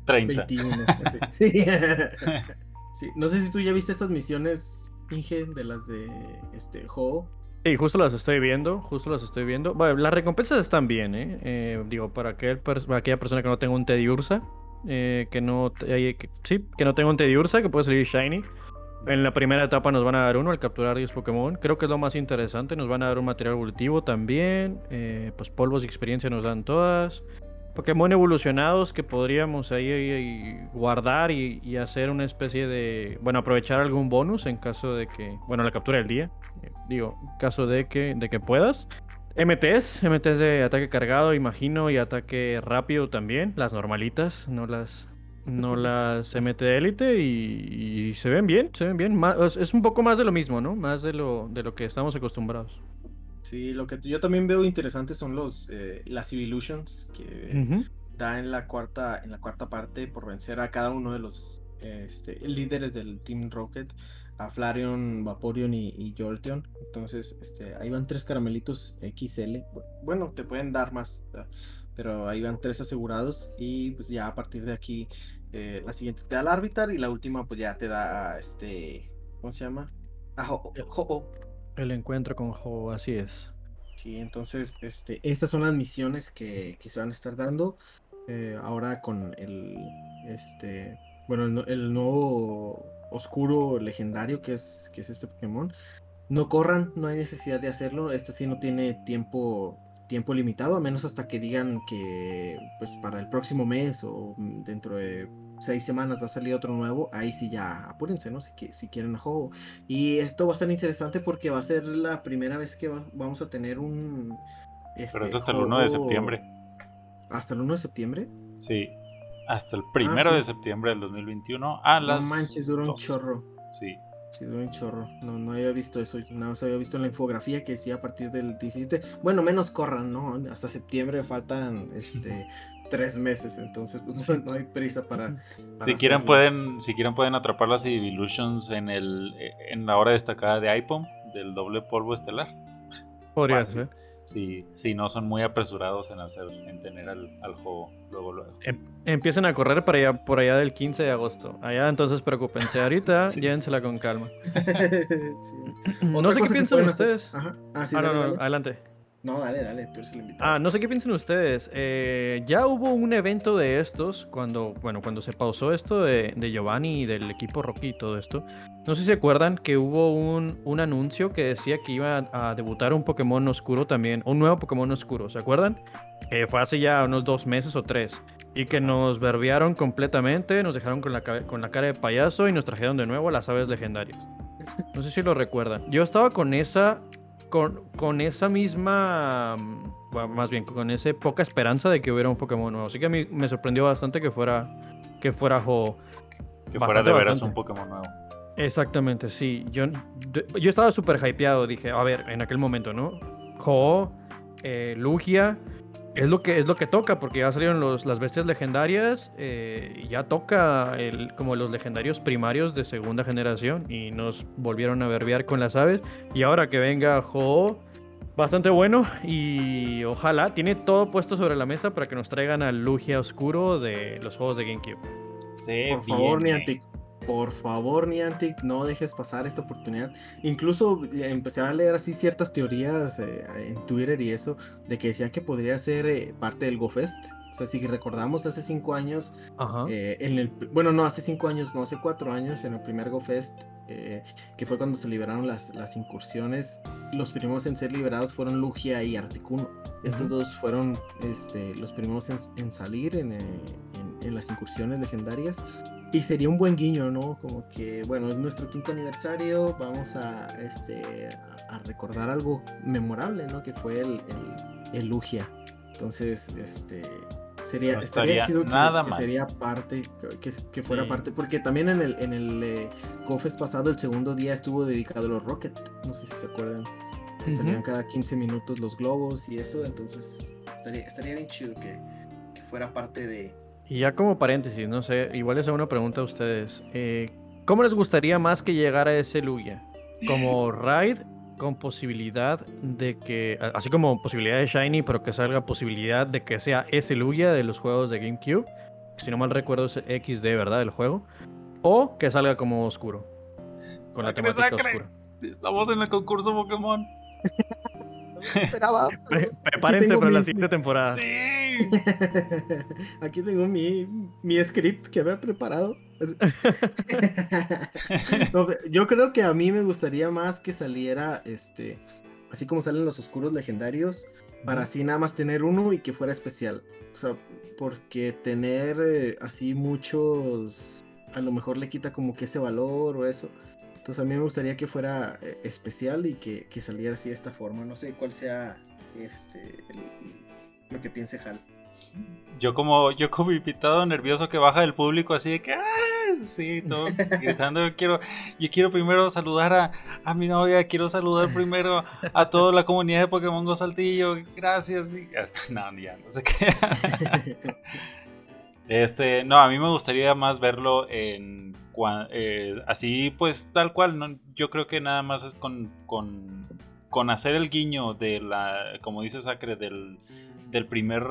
Sí.
30.
21. sí. sí. No sé si tú ya viste estas misiones, Inge, de las de este Ho.
Sí, justo las estoy viendo, justo las estoy viendo. Bueno, las recompensas están bien, ¿eh? eh digo, para, aquel, para aquella persona que no tenga un Teddy Ursa, eh, que no, que, sí, que no tenga un Teddy Ursa, que puede salir Shiny. En la primera etapa nos van a dar uno al capturar 10 Pokémon. Creo que es lo más interesante. Nos van a dar un material evolutivo también. Eh, pues polvos y experiencia nos dan todas. Pokémon evolucionados que podríamos ahí, guardar y, hacer una especie de. Bueno, aprovechar algún bonus en caso de que. Bueno, la captura del día. Eh, digo, en caso de que, de que puedas. MTs, MTs de ataque cargado, imagino, y ataque rápido también. Las normalitas, no las. No las MT élite y, se ven bien, se ven bien. es un poco más de lo mismo, ¿no? Más de lo, de lo que estamos acostumbrados.
Sí, lo que yo también veo interesante son los eh, las Evolutions que da en la cuarta en la cuarta parte por vencer a cada uno de los este, líderes del Team Rocket, a Flareon, Vaporeon y, Jolteon. Entonces, este, ahí van tres caramelitos XL. Bueno, te pueden dar más, pero ahí van tres asegurados y pues ya a partir de aquí eh, la siguiente te da el Arbitar y la última pues ya te da este, ¿cómo se llama? Ah, Ho, -Oh.
El encuentro con Ho, así es.
Sí, entonces, este, estas son las misiones que, se van a estar dando. Eh, ahora con el, este, bueno, el, nuevo oscuro legendario que es, que es este Pokémon. No corran, no hay necesidad de hacerlo. Este sí no tiene tiempo tiempo limitado, a menos hasta que digan que pues para el próximo mes o mm, dentro de seis semanas va a salir otro nuevo, ahí sí ya apúrense, ¿no? Si, si quieren a juego. Y esto va a estar interesante porque va a ser la primera vez que vamos a tener un...
Este, Pero es hasta el 1 de septiembre.
¿Hasta el 1 de septiembre?
Sí, hasta el ah, primero de septiembre del 2021 a las...
No manches, dura un chorro.
Sí.
Sí, un chorro. No, no había visto eso. Nada más había visto en la infografía que decía a partir del 17. Bueno, menos corran, ¿no? Hasta septiembre faltan este tres meses. Entonces, pues, no hay prisa para.
si quieren pueden, si quieren pueden atrapar las Evolutions en el en la hora destacada de iPhone del doble polvo estelar.
Podría ser
si, si no son muy apresurados en hacer en tener al, juego luego luego.
Em, empiecen a correr para allá, por allá del 15 de agosto. Allá entonces preocúpense. Ahorita llévensela con calma. No sé qué piensan ustedes.
Ajá.
Ah, sí, ah, adelante.
No, dale, dale, tú eres el invitado.
Ah, no sé qué piensan ustedes. Eh, ya hubo un evento de estos cuando, bueno, cuando se pausó esto de, de Giovanni y del equipo Rocky y todo esto. No sé si se acuerdan que hubo un, un anuncio que decía que iba a, debutar un Pokémon oscuro también, un nuevo Pokémon oscuro, ¿se acuerdan? Que fue hace ya unos dos meses o tres. Y que nos verbiaron completamente, nos dejaron con la, con la cara de payaso y nos trajeron de nuevo a las aves legendarias. No sé si lo recuerdan. Yo estaba con esa con, esa misma, más bien con esa poca esperanza de que hubiera un Pokémon nuevo. Así que a mí me sorprendió bastante que fuera que fuera
Que fuera de veras un Pokémon nuevo.
Exactamente, sí. Yo, yo estaba súper hypeado. Dije, a ver, en aquel momento, ¿no? Ho, eh, Lugia, es lo que es lo que toca porque ya salieron los, las bestias legendarias eh, ya toca el, como los legendarios primarios de segunda generación y nos volvieron a verbiar con las aves. Y ahora que venga Ho bastante bueno y ojalá tiene todo puesto sobre la mesa para que nos traigan al Lugia oscuro de los juegos de GameCube.
Sí, por favor Niantic por favor, Niantic, no dejes pasar esta oportunidad. Incluso eh, empecé a leer así ciertas teorías eh, en Twitter y eso, de que decían que podría ser eh, parte del GoFest. O sea, si recordamos hace cinco años, en el, bueno, no, hace cinco años, no, hace cuatro años, en el primer GoFest, eh, que fue cuando se liberaron las, las incursiones. Los primeros en ser liberados fueron Lugia y Articuno. Estos dos fueron este, los primeros en, salir en, en, las incursiones legendarias. Y sería un buen guiño, ¿no? Como que, bueno, es nuestro quinto aniversario, vamos a, este, a recordar algo memorable, ¿no? Que fue el, el, el Lugia. Entonces, este, Sería, estaría nada que, sería parte, que, fuera parte, porque también en el, en el eh, pasado, el segundo día estuvo dedicado a los Rocket, no sé si se acuerdan, que salían cada 15 minutos los globos y eso, entonces estaría, estaría bien chido que, fuera parte de...
Y ya como paréntesis, no sé, igual es una pregunta a ustedes, eh, ¿cómo les gustaría más que llegara ese Lugia? ¿Como raid con posibilidad de que, así como posibilidad de Shiny, pero que salga posibilidad de que sea ese Lugia de los juegos de GameCube. Si no mal recuerdo es XD, ¿verdad? El juego. O que salga como oscuro.
Con la temática oscura. Estamos en el concurso Pokémon.
Esperaba. prepárense para la siguiente temporada.
Sí.
Aquí tengo mi, mi script que había preparado. yo creo que a mí me gustaría más que saliera este. Así como salen los oscuros legendarios. Para así nada más tener uno y que fuera especial. O sea, porque tener eh, así muchos. A lo mejor le quita como que ese valor o eso. Entonces a mí me gustaría que fuera eh, especial y que, saliera así de esta forma. No sé cuál sea este lo que piense Hal.
Yo como, yo como invitado nervioso que baja del público así de que ¡Ah! sí, todo gritando, yo quiero, yo quiero primero saludar a, a, mi novia, quiero saludar primero a toda la comunidad de Pokémon Go Saltillo, gracias y no, ya no sé qué. Este, no, a mí me gustaría más verlo en eh, así pues tal cual, yo creo que nada más es con, con, hacer el guiño de la, como dice Sacre, del, del primer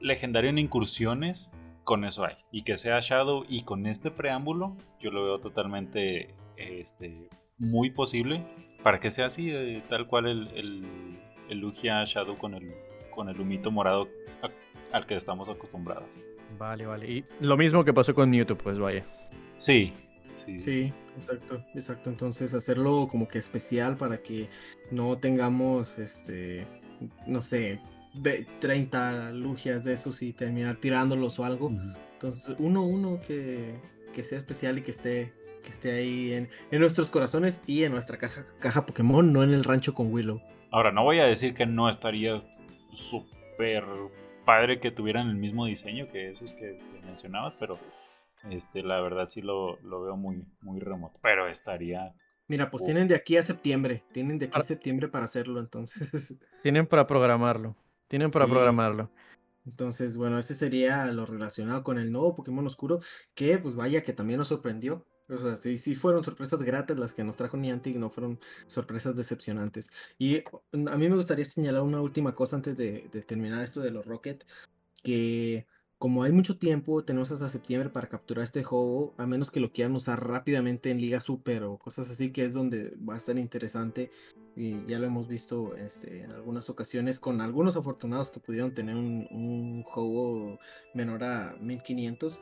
legendario en incursiones, con eso hay. Y que sea Shadow y con este preámbulo, yo lo veo totalmente este, muy posible para que sea así, eh, tal cual el, el, el Lugia Shadow con el, con el humito morado al que estamos acostumbrados.
Vale, vale. Y lo mismo que pasó con Mewtwo, pues vaya.
Sí,
sí, sí, exacto, exacto. Entonces hacerlo como que especial para que no tengamos, este, no sé, 30 lugias de esos y terminar tirándolos o algo. Entonces, uno, uno que, que, sea especial y que esté, que esté ahí en, en nuestros corazones y en nuestra caja, caja Pokémon, no en el rancho con Willow.
Ahora, no voy a decir que no estaría súper padre que tuvieran el mismo diseño que esos que, mencionabas, pero este, la verdad sí lo, lo, veo muy, muy remoto. Pero estaría.
Mira, pues tienen de aquí a septiembre. Tienen de aquí a septiembre para hacerlo, entonces.
Tienen para programarlo. Tienen para programarlo.
Entonces, bueno, ese sería lo relacionado con el nuevo Pokémon Oscuro, que pues vaya que también nos sorprendió. O sea, sí, sí fueron sorpresas gratas las que nos trajo Niantic, no fueron sorpresas decepcionantes. Y mm, a mí me gustaría señalar una última cosa antes de, terminar esto de los Rocket, que como hay mucho tiempo, tenemos hasta septiembre para capturar este juego, a menos que lo quieran usar rápidamente en Liga Super o cosas así, que es donde va a estar interesante. Y ya lo hemos visto este, en algunas ocasiones con algunos afortunados que pudieron tener un, juego menor a 1500.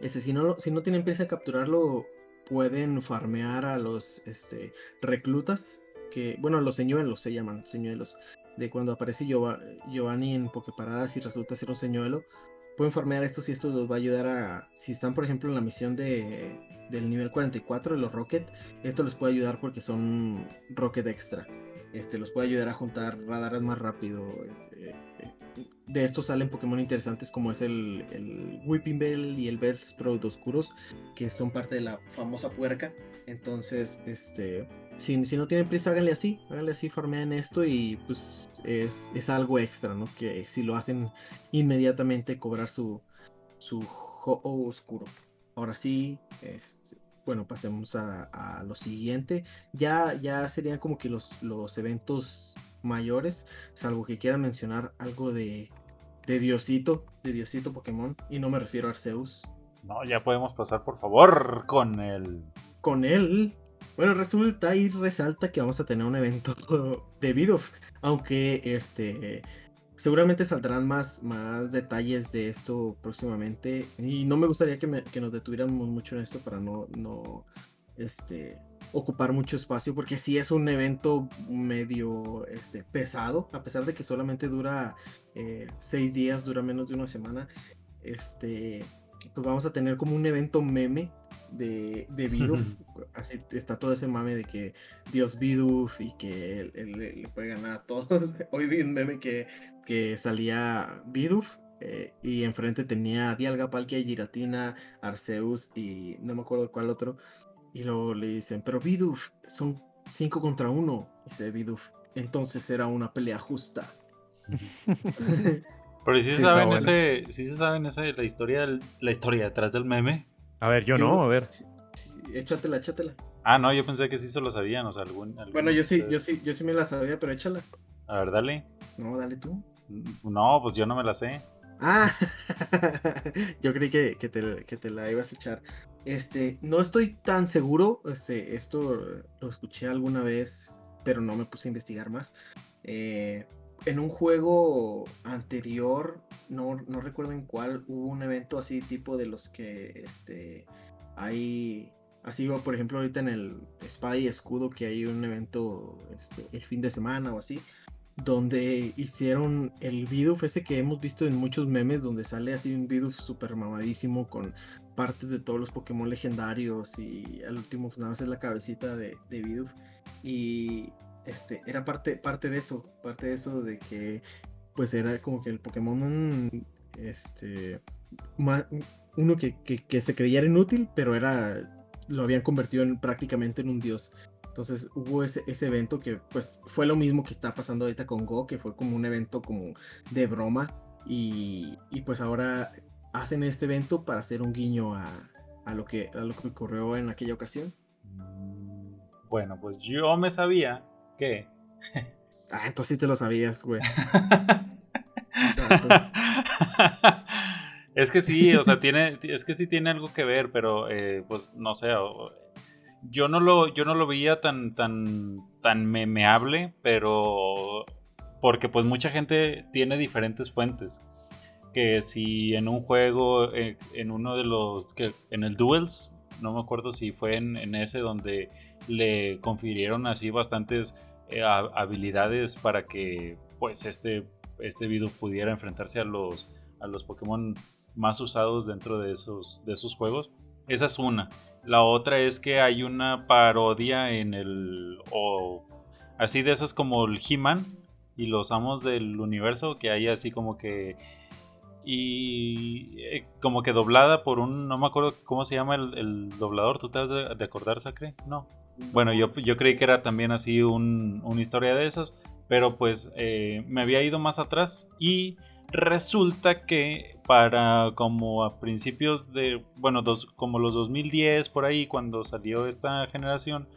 Este, si, no, si no tienen prisa de capturarlo, pueden farmear a los reclutas, que, bueno, los señuelos se llaman, señuelos, de cuando aparece Giovanni en Poképaradas y resulta ser un señuelo pueden farmear estos y esto los va a ayudar a, si están por ejemplo en la misión de, del nivel 44 de los Rocket, esto les puede ayudar porque son Rocket extra. Este, los puede ayudar a juntar radares más rápido. Este, de estos salen Pokémon interesantes como es el, el Whipping Bell y el Best Sprout oscuros, que son parte de la famosa puerca. Entonces, este, si, no tienen prisa, háganle así, háganle así, farmean esto y pues es, es, algo extra, ¿no? Que si lo hacen inmediatamente cobrar su, su juego oscuro. Ahora sí, este, bueno, pasemos a, lo siguiente. Ya, ya serían como que los, los eventos mayores, salvo que quieran mencionar algo de, de Diosito, de Diosito Pokémon, y no me refiero a Arceus.
No, ya podemos pasar por favor con el...
Con él. Bueno, resulta y resalta que vamos a tener un evento de Bidoff, aunque este seguramente saldrán más, más detalles de esto próximamente y no me gustaría que, nos detuviéramos mucho en esto para no, no este, ocupar mucho espacio porque sí es un evento medio este, pesado, a pesar de que solamente dura eh, seis días, dura menos de una semana. Este, pues vamos a tener como un evento meme de, de. Así está todo ese mame de que Dios Bidoof y que él, le puede ganar a todos. Hoy vi un meme que, que salía Bidoof eh, y enfrente tenía Dialga, Palkia, Giratina, Arceus y no me acuerdo cuál otro. Y luego le dicen, pero Bidoof, son 5 contra 1. Dice Bidoof, entonces era una pelea justa.
pero si se saben ese, si se saben ese, la historia, la historia detrás del meme.
A ver, yo, no, a ver.
échatela, échatela.
Ah, no, yo pensé que sí se lo sabían, o sea, algún.
bueno, yo sí, yo sí, yo sí me la sabía, pero échala.
A ver, dale.
No, dale tú.
No, pues yo no me la sé.
Ah, yo creí que, que, te, que, te, la ibas a echar. Este, no estoy tan seguro. Este, esto lo escuché alguna vez, pero no me puse a investigar más. Eh, en un juego anterior, no, no, recuerdo en cuál, hubo un evento así tipo de los que este, hay. Así, por ejemplo, ahorita en el Espada y Escudo, que hay un evento este, el fin de semana o así donde hicieron el Bidoof ese que hemos visto en muchos memes, donde sale así un Bidoof super mamadísimo con partes de todos los Pokémon legendarios y al último pues nada más es la cabecita de, de. Y este, era parte, parte de eso, parte de eso de que pues era como que el Pokémon, este, uno que, que, que se creyera inútil, pero era, lo habían convertido en, prácticamente en un dios. Entonces hubo ese, ese, evento que pues fue lo mismo que está pasando ahorita con Go, que fue como un evento como de broma. Y, y pues ahora hacen este evento para hacer un guiño a, a, lo, que, a lo que ocurrió en aquella ocasión.
Mm, bueno, pues yo me sabía que...
ah, entonces sí te lo sabías, güey.
es que sí, o sea, tiene, es que sí tiene algo que ver, pero eh, pues no sé, yo no lo, yo no lo veía tan, tan, tan memeable, pero porque pues mucha gente tiene diferentes fuentes. Que si en un juego, eh, en, uno de los, que en el Duels, no me acuerdo si fue en, ese donde le confirieron así bastantes eh, habilidades para que pues este, este video pudiera enfrentarse a los, a los Pokémon más usados dentro de esos, de esos juegos. Esa es una. La otra es que hay una parodia en el. o así de esas como el He-Man y los amos del universo, que hay así como que. Y eh, como que doblada por un. No me acuerdo cómo se llama el, doblador. ¿Tú te has de, acordar, Sacre? No. Bueno, yo, yo creí que era también así un, una historia de esas. Pero pues eh, me había ido más atrás. Y resulta que para como a principios de, bueno, como los 2010 por ahí, cuando salió esta generación,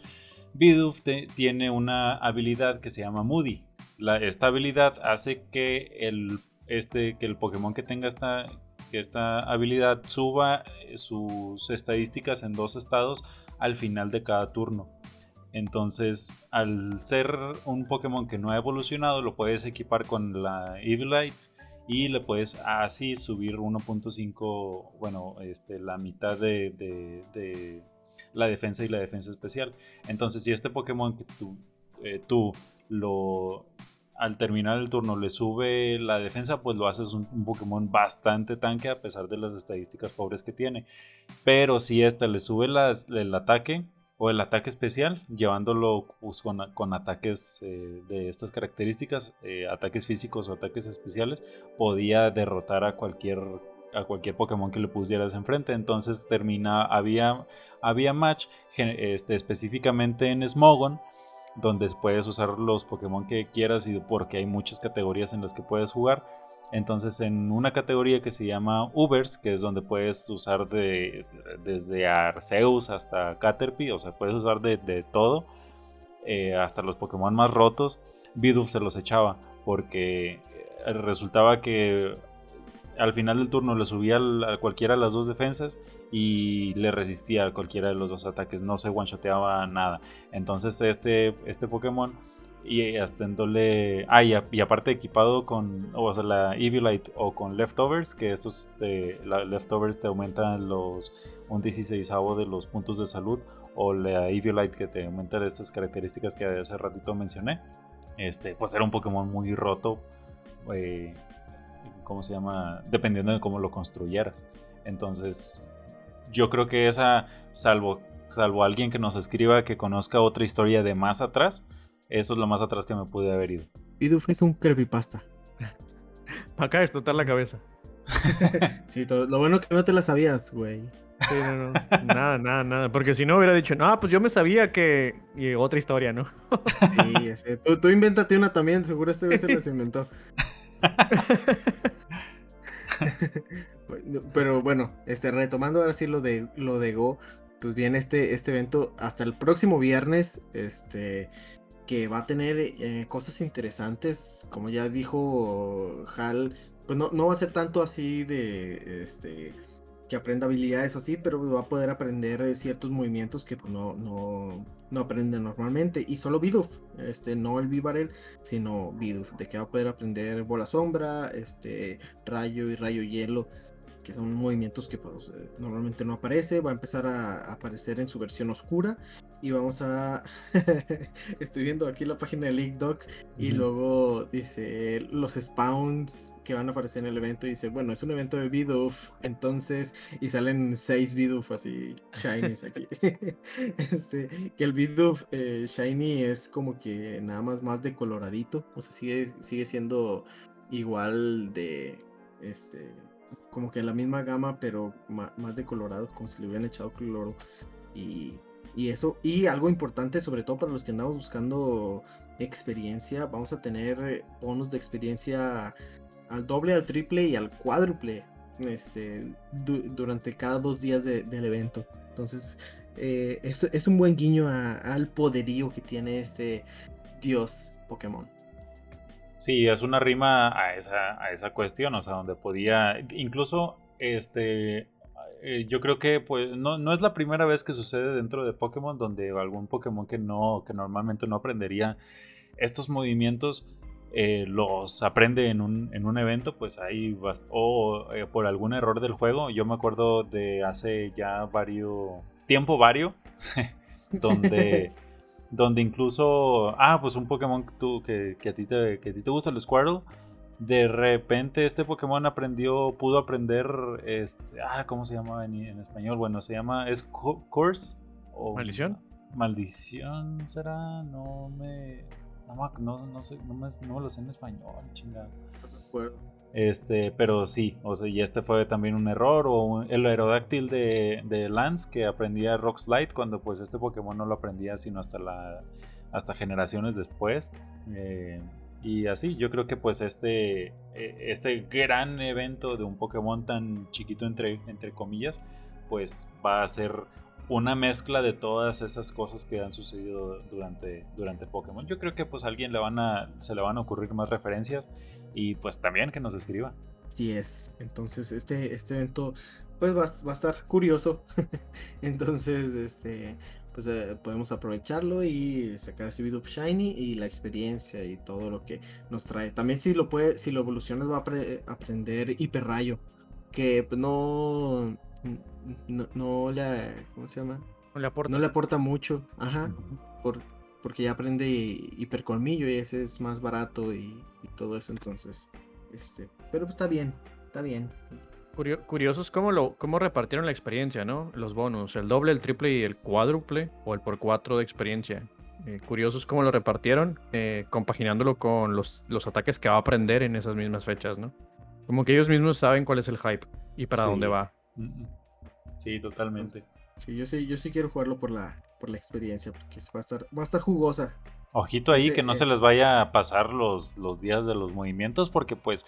Bidoof tiene una habilidad que se llama Moody. La, esta habilidad hace que el, este, que el Pokémon que tenga esta, que esta habilidad suba sus estadísticas en dos estados al final de cada turno. Entonces, al ser un Pokémon que no ha evolucionado, lo puedes equipar con la Evilite y le puedes así subir 1.5, bueno, este, la mitad de, la defensa y la defensa especial. Entonces, si este Pokémon que tú, eh, tú lo al terminar el turno le sube la defensa, pues lo haces un, Pokémon bastante tanque a pesar de las estadísticas pobres que tiene. Pero si este le sube el ataque, o el ataque especial, llevándolo pues, con, ataques eh, de estas características, eh, ataques físicos o ataques especiales, podía derrotar a cualquier a cualquier Pokémon que le pusieras enfrente. Entonces termina, había, había match este, específicamente en Smogon, donde puedes usar los Pokémon que quieras y porque hay muchas categorías en las que puedes jugar entonces, en una categoría que se llama Ubers, que es donde puedes usar de, desde Arceus hasta Caterpie, o sea, puedes usar de, todo, eh, hasta los Pokémon más rotos, Bidoof se los echaba, porque eh, resultaba que al final del turno le subía a cualquiera de las dos defensas y le resistía a cualquiera de los dos ataques, no se one-shoteaba nada. Entonces, este, este Pokémon y haciéndole. Ah, y, aparte equipado con. O sea, la Evilite o con Leftovers, que estos te, Leftovers te aumentan los un 16 de los puntos de salud. o la Eviolite que te aumenta estas características que hace ratito mencioné, este, pues era un Pokémon muy roto, eh, ¿cómo se llama? Dependiendo de cómo lo construyeras. Entonces, yo creo que esa, salvo, salvo alguien que nos escriba que conozca otra historia de más atrás, eso es lo más atrás que me pude haber ido.
Bidoof es un creepypasta.
Acaba de explotar la cabeza.
sí, todo, lo bueno que no te la sabías, güey.
Sí, no, no. Nada, nada, nada. Porque si no hubiera dicho, no, pues yo me sabía que. Y otra historia, ¿no?
sí, ese. Tú, tú invéntate una también, seguro este vez se las inventó. Pero bueno, este, retomando ahora sí lo de lo de Go, pues viene este, este evento hasta el próximo viernes. Este que va a tener eh, cosas interesantes. Como ya dijo Hal, pues no, no va a ser tanto así de este que aprenda habilidades o así, pero va a poder aprender eh, ciertos movimientos que pues, no, no, no aprende normalmente. Y solo Bidoof, este, no el Vivarel, sino Bidoof, de que va a poder aprender bola sombra, este, rayo y rayo hielo que son movimientos que pues, eh, normalmente no aparece, va a empezar a, aparecer en su versión oscura y vamos a... Estoy viendo aquí la página de LeakDoc y luego dice los spawns que van a aparecer en el evento y dice, bueno, es un evento de Bidoof, entonces, y salen seis Bidoof así, shinies aquí. este, que el Bidoof eh, shiny es como que nada más más decoloradito, o sea, sigue, sigue siendo igual de... Este, como que la misma gama, pero más, de colorado, como si le hubieran echado cloro. Y, eso, y algo importante, sobre todo para los que andamos buscando experiencia, vamos a tener bonus de experiencia al doble, al triple y al cuádruple este, durante cada dos días del evento. Entonces, eh, es, un buen guiño al poderío que tiene este dios Pokémon.
Sí, es una rima a esa, a esa cuestión, o sea, donde podía, incluso, este, eh, yo creo que pues no, no, es la primera vez que sucede dentro de Pokémon donde algún Pokémon que no, que normalmente no aprendería estos movimientos, eh, los aprende en un, en un evento, pues ahí o eh, por algún error del juego. Yo me acuerdo de hace ya varios, tiempo vario, donde donde incluso, ah, pues un Pokémon que, que, a ti te, que a ti te gusta, el Squirtle, de repente este Pokémon aprendió, pudo aprender, este, ah, ¿cómo se llama en, español? Bueno, se llama, ¿es Curse?
O, ¿Maldición?
Maldición, ¿será? No me, no, no, no sé, no me, no lo sé en español, chingada. No este, pero sí, o sea, y este fue también un error. O el aerodáctil de, de, Lance que aprendía Rock Slide cuando pues este Pokémon no lo aprendía sino hasta la hasta generaciones después. Eh, y así, yo creo que pues este, e, este gran evento de un Pokémon tan chiquito entre, entre comillas, pues va a ser una mezcla de todas esas cosas que han sucedido durante, durante Pokémon. Yo creo que pues a alguien le van a, se le van a ocurrir más referencias y pues también que nos escriba.
Así es. Entonces este, este evento pues va, va a estar curioso. Entonces este pues eh, podemos aprovecharlo y sacar ese video shiny y la experiencia y todo lo que nos trae. También si lo puede, si lo evolucionas va a aprender hiperrayo, que pues, no, no, no le, ¿cómo se llama?
No le aporta.
No le aporta mucho, ajá, por, porque ya aprende hipercolmillo y ese es más barato y, todo eso, entonces, este, pero pues está bien, está bien.
curiosos cómo, lo, cómo repartieron la experiencia, ¿no? Los bonus, el doble, el triple y el cuádruple, o el por cuatro de experiencia. Eh, curiosos cómo lo repartieron, eh, compaginándolo con los, los ataques que va a aprender en esas mismas fechas, ¿no? Como que ellos mismos saben cuál es el hype y para dónde va.
Sí, totalmente.
Sí, yo sí, yo sí quiero jugarlo por la, por la experiencia, porque va a estar, va a estar jugosa.
Ojito ahí que no eh, se les vaya a pasar los, los días de los movimientos, porque pues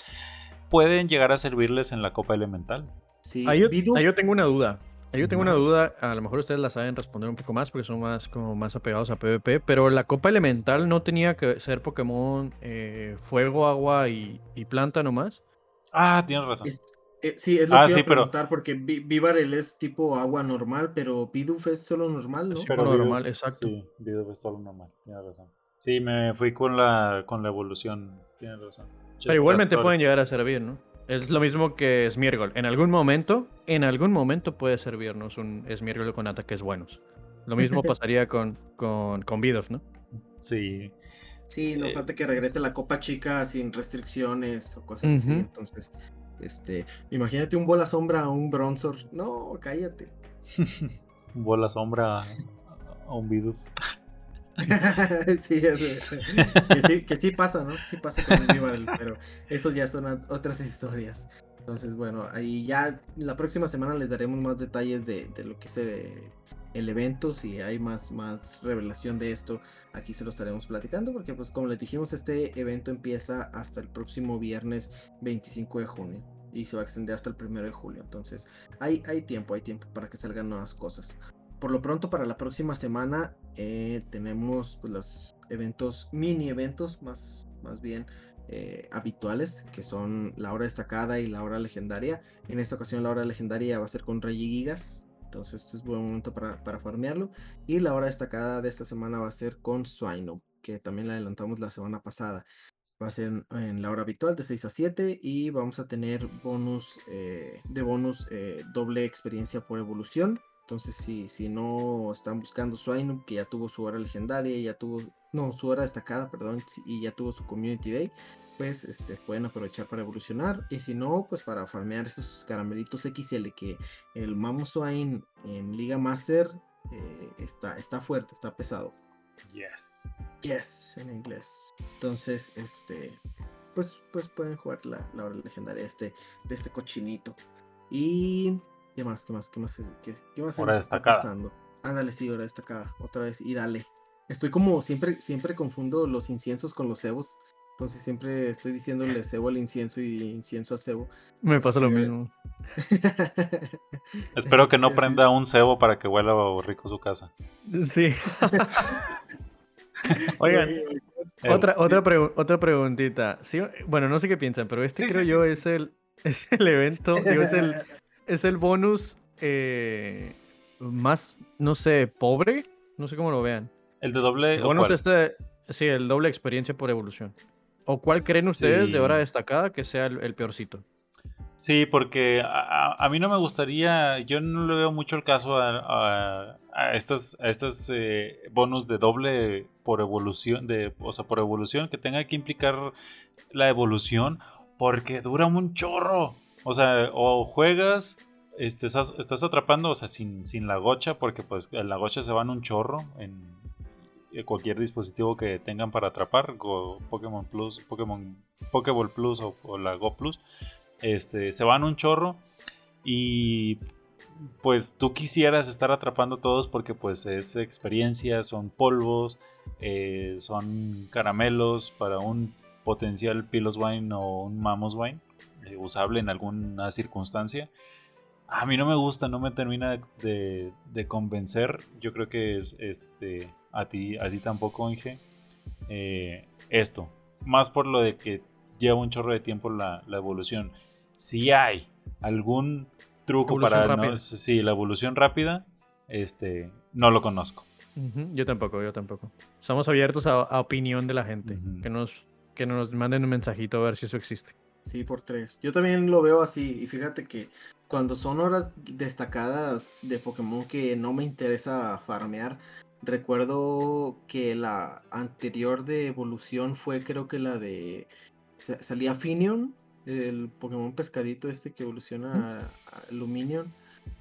pueden llegar a servirles en la copa elemental.
Sí, ahí yo, tengo una duda. Ahí yo tengo una duda, a lo mejor ustedes la saben responder un poco más porque son más como más apegados a PvP, pero la copa elemental no tenía que ser Pokémon eh, fuego, agua y, y, planta nomás.
Ah, tienes razón.
Eh, sí, es lo ah, que iba a preguntar, porque Vivarel es tipo agua normal, pero Bidoof es solo normal, ¿no?
Solo normal, exacto.
Sí, Bidoof es solo normal, tienes razón. Sí, me fui con la, con la evolución, tienes razón.
Pero igualmente pueden llegar a servir, ¿no? Es lo mismo que Smirgol. En algún momento, en algún momento puede servirnos un Smirgol con ataques buenos. Lo mismo pasaría con, con, con ¿no?
Sí.
Sí, no eh, falta que regrese la Copa Chica sin restricciones o cosas así. Entonces, este, imagínate un bola sombra a un bronzor. No, cállate.
un bola sombra a un Bidoof.
sí, eso, que sí, que sí pasa, ¿no? Sí pasa con el pero eso ya son otras historias. Entonces, bueno, ahí ya la próxima semana les daremos más detalles de, de lo que es el evento, si hay más, más revelación de esto, aquí se lo estaremos platicando, porque pues como les dijimos, este evento empieza hasta el próximo viernes 25 de junio y se va a extender hasta el 1 de julio, entonces hay, hay tiempo, hay tiempo para que salgan nuevas cosas. Por lo pronto para la próxima semana eh, tenemos pues, los eventos, mini eventos más, más bien eh, habituales, que son la hora destacada y la hora legendaria. En esta ocasión la hora legendaria va a ser con Rey Gigas, entonces este es buen momento para, para farmearlo. Y la hora destacada de esta semana va a ser con Swino, que también la adelantamos la semana pasada. Va a ser en, la hora habitual de 6 a 7 y vamos a tener bonus eh, de bonus doble experiencia por evolución entonces, si, si no están buscando su que ya tuvo su hora legendaria, ya tuvo, no, su hora destacada, perdón, y ya tuvo su Community Day, pues este, pueden aprovechar para evolucionar. Y si no, pues para farmear esos caramelitos XL que el Mamo Swine en Liga Master eh, está, está fuerte, está pesado.
Yes.
Yes, en inglés. Entonces, este, pues, pues pueden jugar la, la hora legendaria de este, de este cochinito. Y ¿Qué más? ¿Qué más? ¿Qué más? ¿Qué, qué más
hora
está pasando? Ándale, sí, hora destacada. Otra vez. Y dale. Estoy como siempre, siempre confundo los inciensos con los cebos. Entonces siempre estoy diciéndole cebo al incienso y incienso al cebo.
Me pasa lo mismo.
Espero que no prenda un cebo para que huela rico su casa.
Sí. Oigan, otra, otra, otra preguntita. Sí, bueno, no sé qué piensan, pero este creo yo es el, es el evento, digo, es el, es el bonus eh, más, no sé, pobre. No sé cómo lo vean.
El de doble.
El bonus este, sí, el doble experiencia por evolución. ¿O cuál creen ustedes de hora destacada que sea el, peorcito?
Sí, porque a, mí no me gustaría, yo no le veo mucho el caso a, a, estos, a estos eh, bonus de doble por evolución, de, o sea, por evolución, que tenga que implicar la evolución, porque dura un chorro. O sea, o juegas, este, estás, atrapando, o sea, sin, sin la gocha, porque pues la gocha se va en un chorro en cualquier dispositivo que tengan para atrapar, Pokémon Plus, Pokémon Pokéball Plus o, la Go Plus, este, se van un chorro y pues tú quisieras estar atrapando todos porque pues es experiencia, son polvos, eh, son caramelos para un potencial Pilos Wine o un Mamos Wine. Eh, usable en alguna circunstancia. A mí no me gusta, no me termina de, convencer. Yo creo que es este a ti, a ti tampoco, Inge. Eh, esto, más por lo de que lleva un chorro de tiempo la, evolución. Si hay algún truco para no, sí, la evolución rápida, este, no lo conozco.
Yo tampoco, yo tampoco. Estamos abiertos a, opinión de la gente. que, nos, que nos manden un mensajito a ver si eso existe.
Sí, por tres. Yo también lo veo así. Y fíjate que cuando son horas destacadas de Pokémon que no me interesa farmear, recuerdo que la anterior de evolución fue creo que la de... Salía Finion, el Pokémon pescadito este que evoluciona a, Luminion.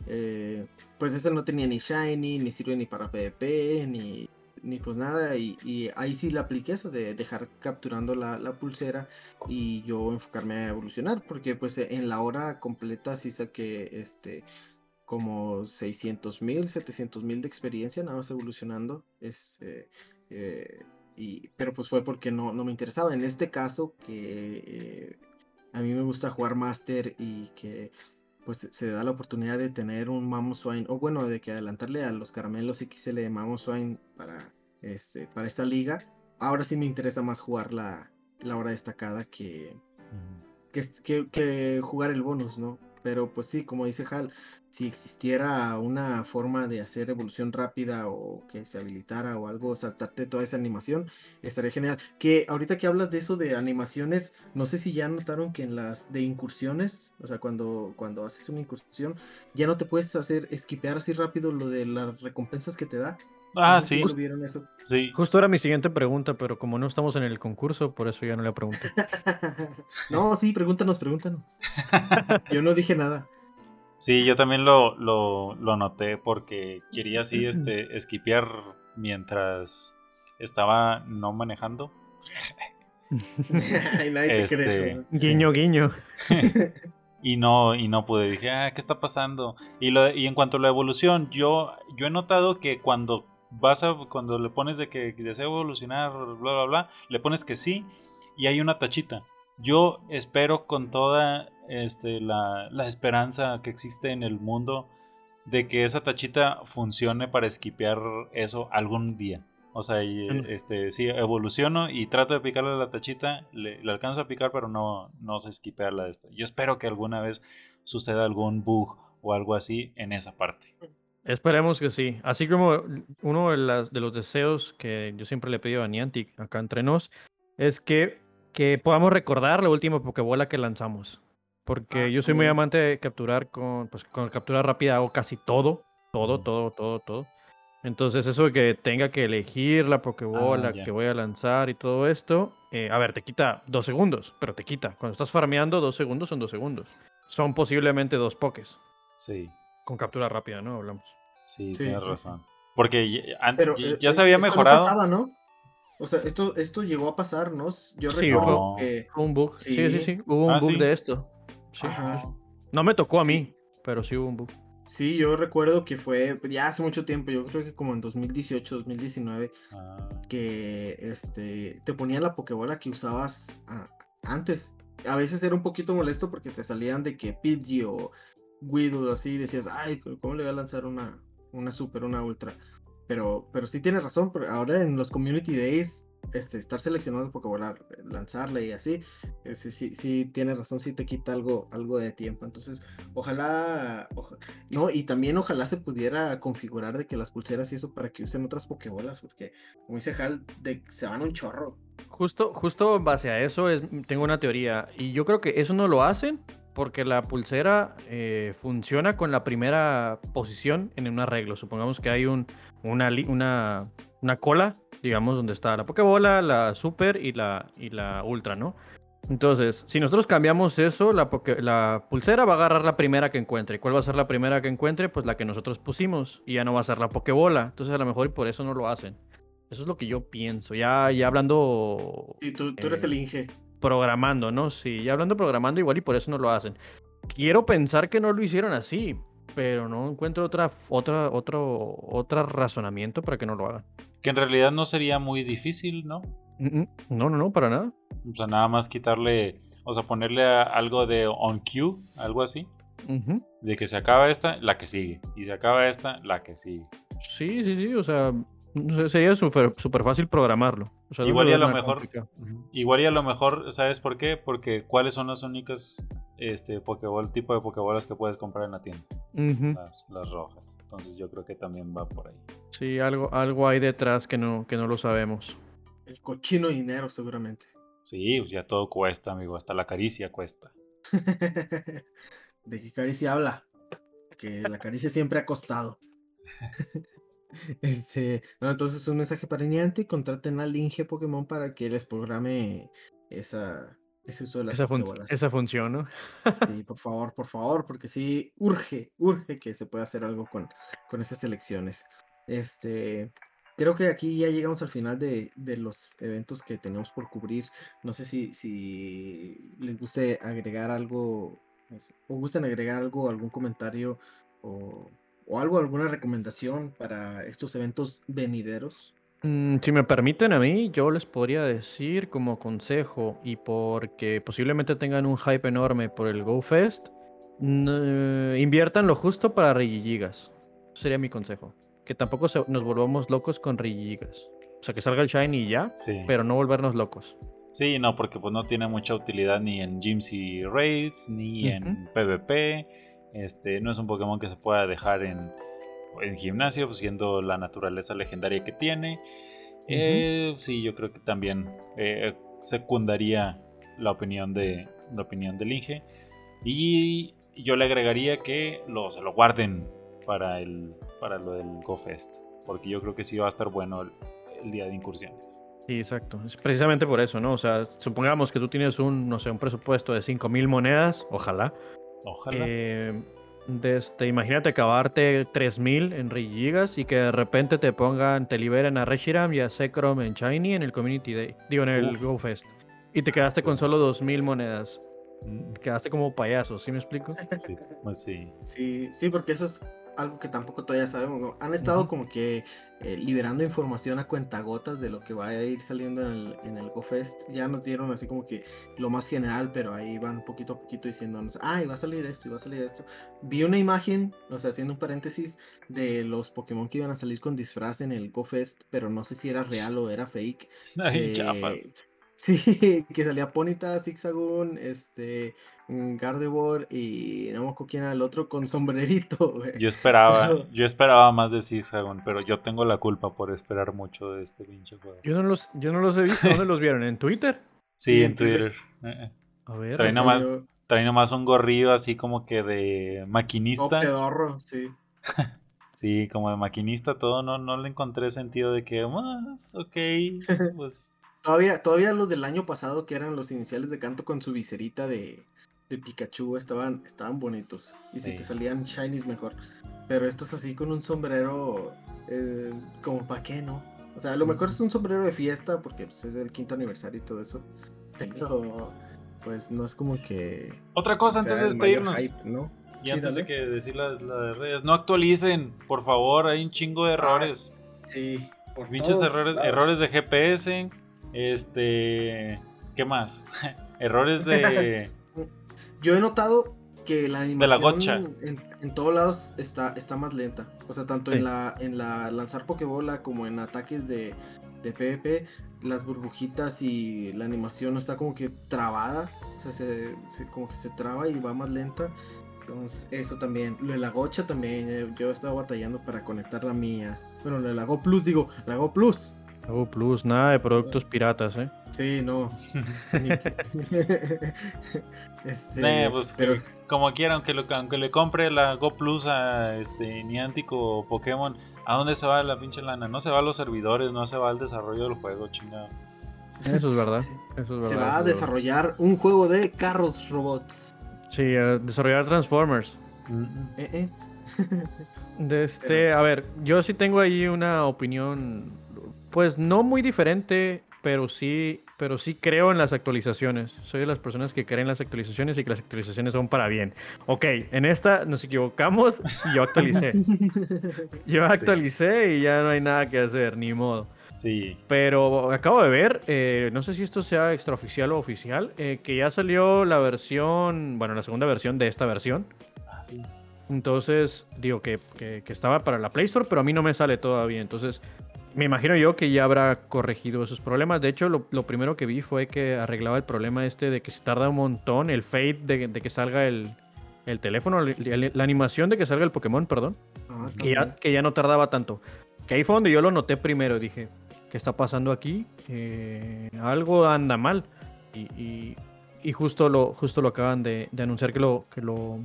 Eh, pues ese no tenía ni Shiny, ni sirve ni para PvP, ni ni pues nada. Y, ahí sí la apliqué eso de dejar capturando la, pulsera y yo enfocarme a evolucionar. Porque pues en la hora completa sí saqué este como 600 mil, 700 mil de experiencia nada más evolucionando. Es, eh, eh, y, pero pues fue porque no, no me interesaba. En este caso que eh, a mí me gusta jugar Master y que pues se da la oportunidad de tener un Mamoswine, o bueno, de que adelantarle a los caramelos XL de Mamoswine para, este, para esta liga. Ahora sí me interesa más jugar la, la hora destacada que, que, que, jugar el bonus, ¿no? pero pues sí, como dice Hal, si existiera una forma de hacer evolución rápida o que se habilitara o algo, saltarte toda esa animación, estaría genial. Que ahorita que hablas de eso de animaciones, no sé si ya notaron que en las de incursiones, o sea, cuando, cuando haces una incursión, ya no te puedes hacer esquipear así rápido lo de las recompensas que te da.
Ah,
No sé si
sí.
lo vieron eso.
Sí.
Justo era mi siguiente pregunta, pero como no estamos en el concurso, por eso ya no le pregunto.
no, sí, pregúntanos, pregúntanos. Yo no dije nada.
Sí, yo también lo, lo, lo noté porque quería así este esquipear mientras estaba no manejando.
Ay, nadie te
Este. Sí.
Guiño, guiño.
y no, y no pude. Dije, ah, ¿qué está pasando? Y, lo, y en cuanto a la evolución, yo, yo he notado que cuando vas a, cuando le pones de que desea evolucionar, bla, bla, bla, le pones que sí y hay una tachita. Yo espero con toda este, la, la esperanza que existe en el mundo de que esa tachita funcione para esquipear eso algún día. O sea, y, este, sí, evoluciono y trato de picarle la tachita, le, le alcanzo a picar, pero no, no sé esquipearla de esta. Yo espero que alguna vez suceda algún bug o algo así en esa parte.
Esperemos que sí. Así como uno de, las, de los deseos que yo siempre le he pedido a Niantic acá entre nos es que, que podamos recordar la última Pokébola que lanzamos. Porque
Ah,
yo soy muy amante de capturar con, pues, con captura rápida hago casi todo. Todo, todo, todo, todo. Entonces eso de que tenga que elegir la Pokébola
Ah,
que voy a lanzar y todo esto, eh, a ver, te quita dos segundos, pero te quita. Cuando estás farmeando, dos segundos son dos segundos. Son posiblemente dos Pokés.
Sí,
Con captura rápida, ¿no? Hablamos.
sí,
Sí,
tienes
sí,
razón. Porque ya, an-
Pero
ya-
eh,
ya
eh,
se había
esto no
mejorado.
pasaba, ¿no? O sea, esto, esto llegó a pasar, ¿no? Yo
Sí,
recuerdo
fue-
que.
Fue un bug. Sí, sí,
Sí.
sí. Hubo un
Ah,
bug
sí.
de esto. Sí,
Ajá.
No me tocó a
Sí.
mí, pero sí hubo un bug.
Sí, yo recuerdo que fue ya hace mucho tiempo, yo creo que como en 2018, 2019,
Ah,
que este te ponían la Pokébola que usabas a- antes. A veces era un poquito molesto porque te salían de que Pidgey o Weedle así, decías, ay, ¿cómo le voy a lanzar una, una super, una ultra? Pero, pero sí tiene razón, pero ahora en los Community Days, este, estar seleccionando Pokébola, lanzarla y así, eh, sí, sí, sí tiene razón, sí te quita algo, algo de tiempo. Entonces, ojalá, oja- no, y también ojalá se pudiera configurar de que las pulseras y eso para que usen otras Pokébolas, porque como dice Hal, de, se van un chorro.
Justo, justo en base a eso es, tengo una teoría. Y yo creo que eso no lo hacen porque la pulsera eh, funciona con la primera posición en un arreglo. Supongamos que hay un, una, una, una cola, digamos, donde está la Pokébola, la Super y la, y la Ultra, ¿no? Entonces, si nosotros cambiamos eso, la, la pulsera va a agarrar la primera que encuentre. ¿Y cuál va a ser la primera que encuentre? Pues la que nosotros pusimos. Y ya no va a ser la Pokébola. Entonces, a lo mejor y por eso no lo hacen. Eso es lo que yo pienso. Ya, ya hablando
Y tú, tú eres
Eh,
el Inge.
Programando, ¿no? Sí, ya hablando programando igual y por eso no lo hacen. Quiero pensar que no lo hicieron así, pero no encuentro otra, otra, otro, otro razonamiento para que no lo hagan.
que en realidad no sería muy difícil, ¿no?
No, no, no, para nada.
O sea, nada más quitarle, o sea, ponerle algo de on cue, algo así.
Ujú.
De que se acaba esta, la que sigue. Y se acaba esta, la que sigue.
Sí, sí, sí, o sea, sería súper súper fácil programarlo. O sea, no
Igual y a lo mejor.
complicado.
Ujú. Igual y a lo mejor, ¿sabes por qué? Porque cuáles son las únicas este Pokéball, tipo de Pokébolas que puedes comprar en la tienda. Las, las rojas. Entonces yo creo que también va por ahí.
Sí, algo, algo hay detrás que no, que no lo sabemos.
El cochino dinero, seguramente.
Sí, pues ya todo cuesta, amigo. Hasta la caricia cuesta.
de que caricia habla. Que la caricia siempre ha costado. este, no, entonces un mensaje para Niantic, contraten al Inge Pokémon para que les programe esa, ese uso de las
Esa, fun- esa función, ¿no?
Sí, por favor, por favor, porque sí, urge, urge que se pueda hacer algo con, con esas elecciones. Este, creo que aquí ya llegamos al final de, de los eventos que tenemos por cubrir. No sé si, si les guste agregar algo, no sé, o gusten agregar algo, algún comentario o, o algo, alguna recomendación para estos eventos venideros.
Mm, Si me permiten a mí, yo les podría decir como consejo y porque posiblemente tengan un hype enorme por el GoFest, n- inviertan lo justo para Regigigas. Sería mi consejo. Que tampoco se- nos volvamos locos con Regigigas. O sea, que salga el Shiny y ya,
Sí.
pero no volvernos locos.
Sí, no, porque pues no tiene mucha utilidad ni en gyms y raids, ni en PvP. Este, no es un Pokémon que se pueda dejar en, en gimnasio, pues, siendo la naturaleza legendaria que tiene. Eh, sí, yo creo que también eh, secundaría la opinión de la opinión del Inge. Y yo le agregaría que lo, se lo guarden para el para lo del GoFest. Porque yo creo que sí va a estar bueno el, día de incursiones.
Sí, exacto. Es precisamente por eso, ¿no? O sea, supongamos que tú tienes un, no sé, un presupuesto de 5.000 monedas, ojalá.
Ojalá.
Eh, desde, imagínate acabarte 3000 en Gigas y que de repente te pongan, te liberen a Reshiram y a Sekrom en Shiny en el Community Day, digo en el GoFest. Y te quedaste con solo 2000 monedas. Mm, quedaste como payaso, ¿sí me explico?
Sí, pues sí.
Sí, sí, porque eso es algo que tampoco todavía sabemos. Han estado como que eh, liberando información a cuentagotas de lo que va a ir saliendo en el, en el GoFest. Ya nos dieron así como que lo más general, pero ahí van poquito a poquito diciéndonos, ah, va a salir esto, y va a salir esto. Vi una imagen, o sea, haciendo un paréntesis, de los Pokémon que iban a salir con disfraz en el GoFest, pero no sé si era real o era fake.
Ay, eh,
Sí, que salía Ponita, Zigzagoon, este, mm, Gardevoir y no me acuerdo quién era el otro con sombrerito,
Yo esperaba, yo esperaba más de Zigzagoon, pero yo tengo la culpa por esperar mucho de este pinche juego.
Yo no los, yo no los he visto, ¿dónde los vieron? ¿En Twitter?
Sí, en Twitter. Eh, eh. A ver. Trae nomás, trae nomás un gorrillo así como que de maquinista.
pedorro, sí.
sí, como de maquinista, todo, no, no le encontré sentido de que, ah, ok, pues
Todavía, todavía los del año pasado, que eran los iniciales de canto con su viserita de, Pikachu, estaban, estaban bonitos. Y si te salían shinies mejor. Pero estos así con un sombrero, eh, como para qué, ¿no? O sea, a lo mejor es un sombrero de fiesta porque pues, es el quinto aniversario y todo eso. Pero, pues no es como que.
Otra cosa antes de despedirnos. ¿no? Y antes de que decir las, las, redes, no actualicen, por favor, hay un chingo de ah, errores.
sí,
por Pinches errores, errores de GPS este. ¿Qué más? Errores de.
Yo he notado que la animación
de la gocha.
En, todos lados está, está más lenta. O sea, tanto en la en la lanzar Pokébola como en ataques de, de PvP, las burbujitas y la animación está como que trabada. O sea, se, como que se traba y va más lenta. Entonces, eso también. Lo de la gocha también. Eh, yo he estado batallando para conectar la mía. Bueno, lo de la Go Plus, digo, la Go Plus.
Oh, Plus, nada de productos piratas, ¿eh?
Sí, no.
este, pues, pero como quiera, aunque, aunque le compre la Go Plus a este Niantic o Pokémon, ¿a dónde se va la pinche lana? No se va a los servidores, no se va al desarrollo del juego, chingado.
Eso es verdad. Eso es verdad
se va a desarrollar un juego de carros robots.
Sí, a desarrollar Transformers.
Eh, eh.
de este, a ver, yo sí tengo ahí una opinión pues no muy diferente, pero sí, pero sí creo en las actualizaciones. Soy de las personas que creen en las actualizaciones y que las actualizaciones son para bien. Ok, en esta nos equivocamos y yo actualicé. yo actualicé y ya no hay nada que hacer, ni modo.
Sí.
Pero acabo de ver, eh, no sé si esto sea extraoficial o oficial, eh, que ya salió la versión, bueno, la segunda versión de esta versión.
Ah, sí.
Entonces, digo que, que, estaba para la Play Store, pero a mí no me sale todavía. Entonces, me imagino yo que ya habrá corregido esos problemas. De hecho, lo, primero que vi fue que arreglaba el problema este de que se tarda un montón el fade de, que salga el, teléfono, la animación de que salga el Pokémon, perdón. Ah, que, ya, que ya no tardaba tanto. Que ahí fue donde yo lo noté primero. Dije, ¿qué está pasando aquí? Eh, algo anda mal. Y, justo, lo, justo lo acaban de, anunciar que lo, que lo,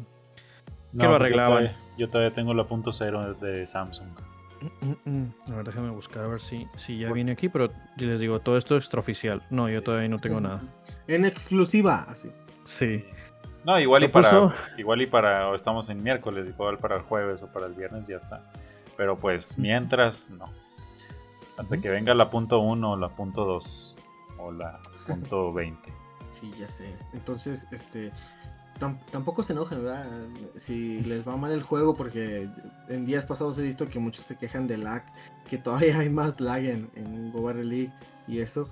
que lo arreglaban.
Yo todavía, tengo la punto cero de Samsung.
A ver, déjame buscar a ver si, si ya viene aquí, pero les digo, todo esto es extraoficial. No, yo todavía no tengo nada.
En exclusiva, así.
Sí.
No, igual y para igual y para o estamos en miércoles, igual para el jueves o para el viernes ya está. Pero pues mientras no. Hasta que venga la punto 1 o la punto 2 o la punto 20.
Sí, ya sé. Entonces, este tampoco se enojen, ¿verdad? Si les va mal el juego, porque en días pasados he visto que muchos se quejan de lag, que todavía hay más lag en, en League y eso.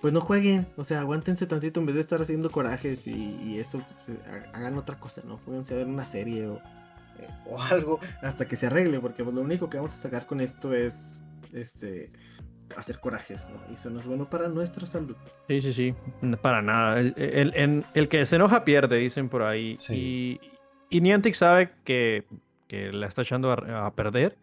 Pues no jueguen, o sea, aguántense tantito en vez de estar haciendo corajes y, eso, pues, eh, hagan otra cosa, ¿no? Pónganse a ver una serie o, eh, o algo hasta que se arregle, porque pues, lo único que vamos a sacar con esto es este hacer corajes, ¿no? Y eso no es bueno para nuestra salud.
Sí, sí, sí, para nada. El, el, el, que se enoja pierde, dicen por ahí. Y, y Niantic sabe que, que la está echando a, perder.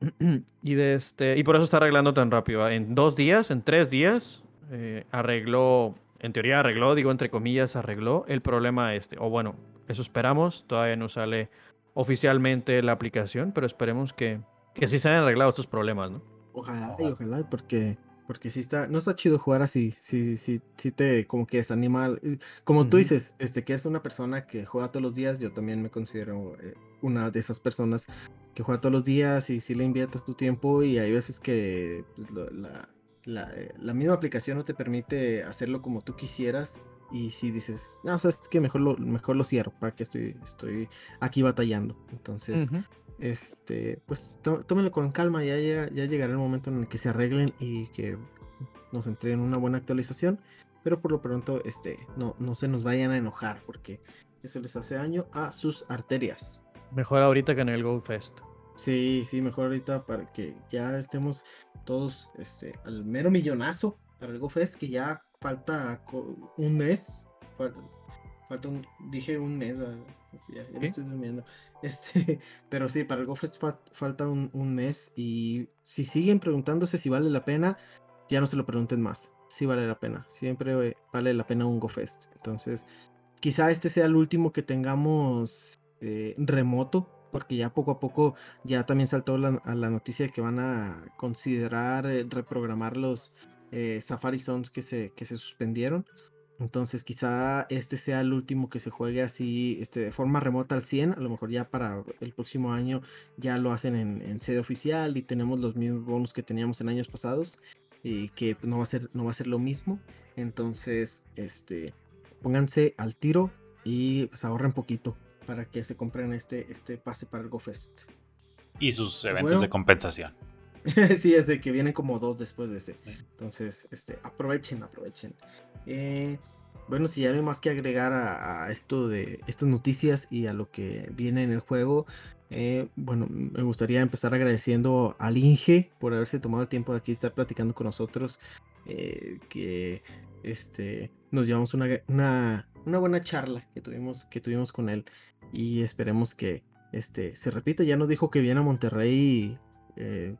y, de este, y por eso está arreglando tan rápido. En dos días, en tres días, eh, arregló, en teoría arregló, digo entre comillas, arregló el problema este. O bueno, eso esperamos. Todavía no sale oficialmente la aplicación, pero esperemos que, que sí se hayan arreglado estos problemas, ¿no?
Ojalá, y ojalá, porque porque si está, no está chido jugar así, si sí, sí te como que desanima. Como tú dices, este, que es una persona que juega todos los días, yo también me considero eh, una de esas personas que juega todos los días y si le inviertes tu tiempo y hay veces que pues, la, la, eh, la, misma aplicación no te permite hacerlo como tú quisieras y si dices, no, o sea, es que mejor lo, mejor lo cierro, para que estoy, estoy aquí batallando. Entonces, este, pues tómenlo con calma, ya, ya, llegará el momento en el que se arreglen y que nos entreguen una buena actualización, pero por lo pronto, este, no, no se nos vayan a enojar, porque eso les hace daño a sus arterias.
Mejor ahorita que en el Go Fest.
Sí, sí, mejor ahorita para que ya estemos todos este, al mero millonazo para el Go Fest, que ya falta un mes. Falta, un, dije un mes, ya, me estoy durmiendo. Este, pero sí, para el GoFest falta un, mes y si siguen preguntándose si vale la pena, ya no se lo pregunten más. Sí vale la pena, siempre vale la pena un GoFest. Entonces, quizá este sea el último que tengamos eh, remoto, porque ya poco a poco ya también saltó la, a la noticia de que van a considerar eh, reprogramar los eh, Safari Zones que se, que se suspendieron. Entonces quizá este sea el último que se juegue así este, de forma remota al 100. A lo mejor ya para el próximo año ya lo hacen en, sede oficial y tenemos los mismos bonus que teníamos en años pasados. Y que no va a ser, no va a ser lo mismo. Entonces, este, pónganse al tiro y pues ahorren poquito para que se compren este, este pase para el GoFest.
Y sus eventos de compensación.
sí, es de que vienen como dos después de ese. Entonces, este, aprovechen, aprovechen. Eh, bueno, si ya no hay más que agregar a, esto de estas noticias y a lo que viene en el juego, eh, bueno, me gustaría empezar agradeciendo al Inge por haberse tomado el tiempo de aquí estar platicando con nosotros, eh, que este, nos llevamos una, una, buena charla que tuvimos, que tuvimos con él y esperemos que este, se repita. Ya nos dijo que viene a Monterrey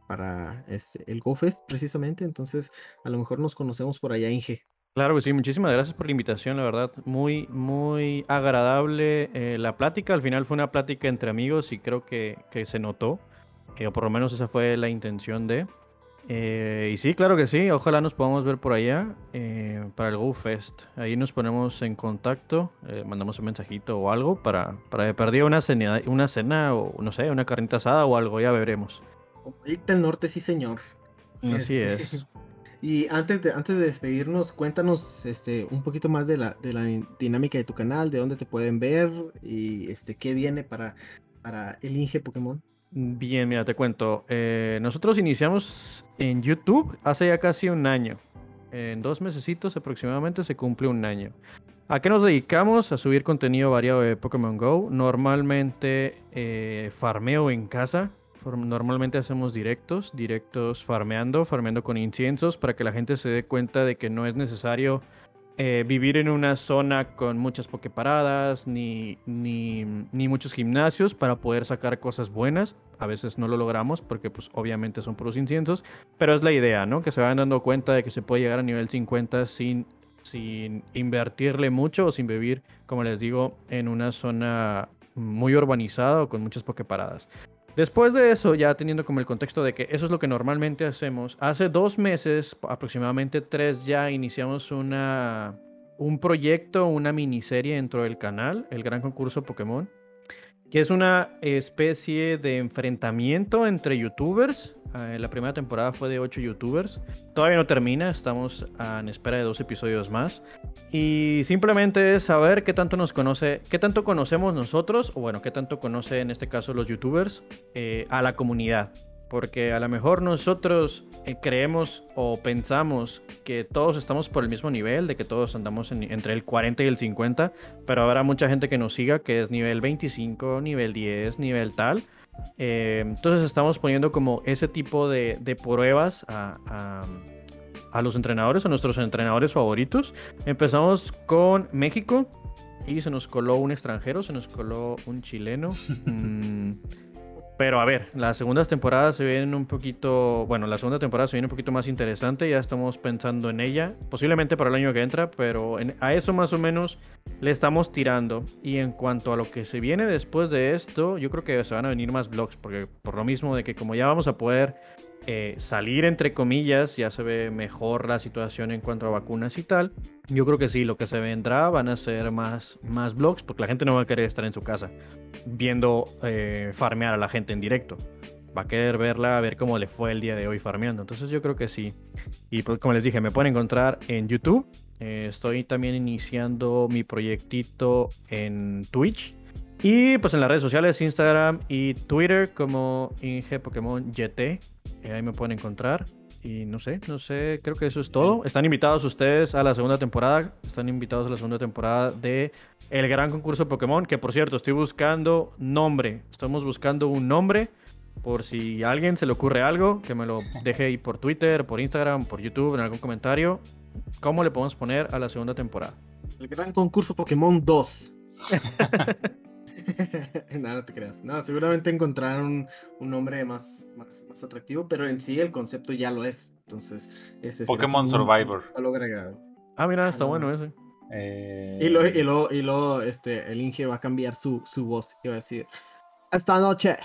para este, el GoFest precisamente, entonces a lo mejor nos conocemos por allá, Inge.
Claro que sí, muchísimas gracias por la invitación, la verdad, muy, muy agradable eh, la plática, al final fue una plática entre amigos y creo que, se notó, que por lo menos esa fue la intención de... Eh, y sí, claro que sí, ojalá nos podamos ver por allá eh, para el Go Fest. Ahí nos ponemos en contacto, mandamos un mensajito o algo para, para perder una cena, una cena o no sé, una carnita asada o algo, ya veremos.
Ahorita el norte, sí señor.
Así este, es.
Y antes de, antes de despedirnos, cuéntanos este, un poquito más de la, de la dinámica de tu canal, de dónde te pueden ver y este, qué viene para, para el Inge Pokémon.
Bien, mira, te cuento. Eh, nosotros iniciamos en YouTube hace ya casi un año. En dos mesecitos aproximadamente se cumple un año. ¿A qué nos dedicamos? A subir contenido variado de Pokémon Go. Normalmente eh, farmeo en casa. Normalmente hacemos directos, directos farmeando, farmeando con inciensos para que la gente se dé cuenta de que no es necesario eh, vivir en una zona con muchas pokeparadas ni, ni, ni muchos gimnasios para poder sacar cosas buenas. A veces no lo logramos porque pues obviamente son puros inciensos, pero es la idea, ¿no? Que se vayan dando cuenta de que se puede llegar a nivel 50 sin, sin invertirle mucho o sin vivir, como les digo, en una zona muy urbanizada o con muchas pokeparadas. Después de eso, ya teniendo como el contexto de que eso es lo que normalmente hacemos, hace dos meses, aproximadamente tres, ya iniciamos una, un proyecto, una miniserie dentro del canal, el Gran Concurso Pokémon, que es una especie de enfrentamiento entre youtubers. Eh, la primera temporada fue de 8 youtubers. Todavía no termina, estamos en espera de dos episodios más. Y simplemente es saber qué tanto nos conoce, qué tanto conocemos nosotros, o bueno, qué tanto conoce en este caso los youtubers, eh, a la comunidad. Porque a lo mejor nosotros eh, creemos o pensamos que todos estamos por el mismo nivel, de que todos andamos entre el 40 y el 50, pero habrá mucha gente que nos siga que es nivel 25, nivel 10, nivel tal. Eh, entonces estamos poniendo como ese tipo de, pruebas a, a, los entrenadores, a nuestros entrenadores favoritos. Empezamos con México y se nos coló un extranjero, se nos coló un chileno. Mm, pero a ver, las segundas temporadas se vienen un poquito, bueno, la segunda temporada se viene un poquito más interesante, ya estamos pensando en ella, posiblemente para el año que entra, pero a eso más o menos le estamos tirando. Y en cuanto a lo que se viene después de esto, yo creo que se van a venir más vlogs, porque por lo mismo de que como ya vamos a poder eh, salir entre comillas, ya se ve mejor la situación en cuanto a vacunas y tal. Yo creo que sí, lo que se vendrá van a ser más, más blogs porque la gente no va a querer estar en su casa viendo eh, farmear a la gente en directo. Va a querer verla, ver cómo le fue el día de hoy farmeando. Entonces yo creo que sí. Y pues, como les dije, me pueden encontrar en YouTube. Eh, estoy también iniciando mi proyectito en Twitch. Y pues en las redes sociales, Instagram y Twitter como Inge Pokémon GT. Eh, ahí me pueden encontrar. Y no sé, no sé, creo que eso es todo. Están invitados ustedes a la segunda temporada. Están invitados a la segunda temporada de El Gran Concurso Pokémon. Que por cierto, estoy buscando nombre. Estamos buscando un nombre. Por si a alguien se le ocurre algo, que me lo deje ahí por Twitter, por Instagram, por YouTube, en algún comentario. ¿Cómo le podemos poner a la segunda temporada?
El Gran Concurso Pokémon 2. no, no te creas. No, seguramente encontrarán un, nombre más, más, atractivo, pero en sí el concepto ya lo es. Entonces,
ese Pokémon Survivor.
Ah, mira, está bueno ese.
Eh, y luego, y lo, este, el Inge va a cambiar su, su voz y va a decir: Esta noche,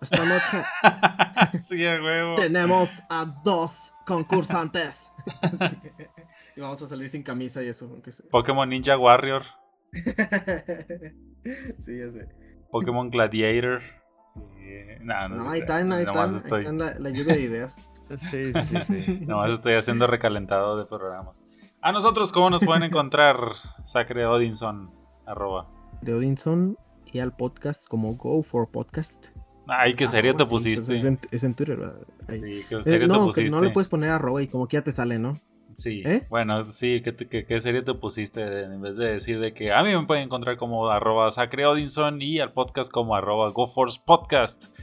esta noche.
sí, huevo.
Tenemos a dos concursantes. y vamos a salir sin camisa y eso.
Pokémon Ninja Warrior.
sí, ya sé.
Pokémon Gladiator.
no, no, ahí están, ahí están, estoy... la, lluvia de ideas.
Sí, sí, sí.
No, estoy haciendo recalentado de programas. A nosotros, ¿cómo nos pueden encontrar? Sacre Odinson, arroba.
De Odinson y al podcast como Go for Podcast.
Ay, qué serio te pusiste.
Es en, es en, Twitter, ¿verdad?
Sí, qué serio te pusiste.
no le puedes poner arroba y como que ya te sale, ¿no?
Sí, ¿Eh? bueno, sí, ¿qué, serie te pusiste? En vez de decir de que a mí me pueden encontrar como arroba Sacre Odinson y al podcast como arroba GoForce Podcast.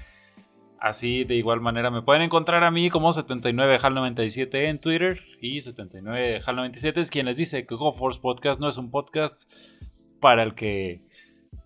Así, de igual manera, me pueden encontrar a mí como 79HAL97 en Twitter. Y 79HAL97 es quien les dice que GoForce Podcast no es un podcast para el que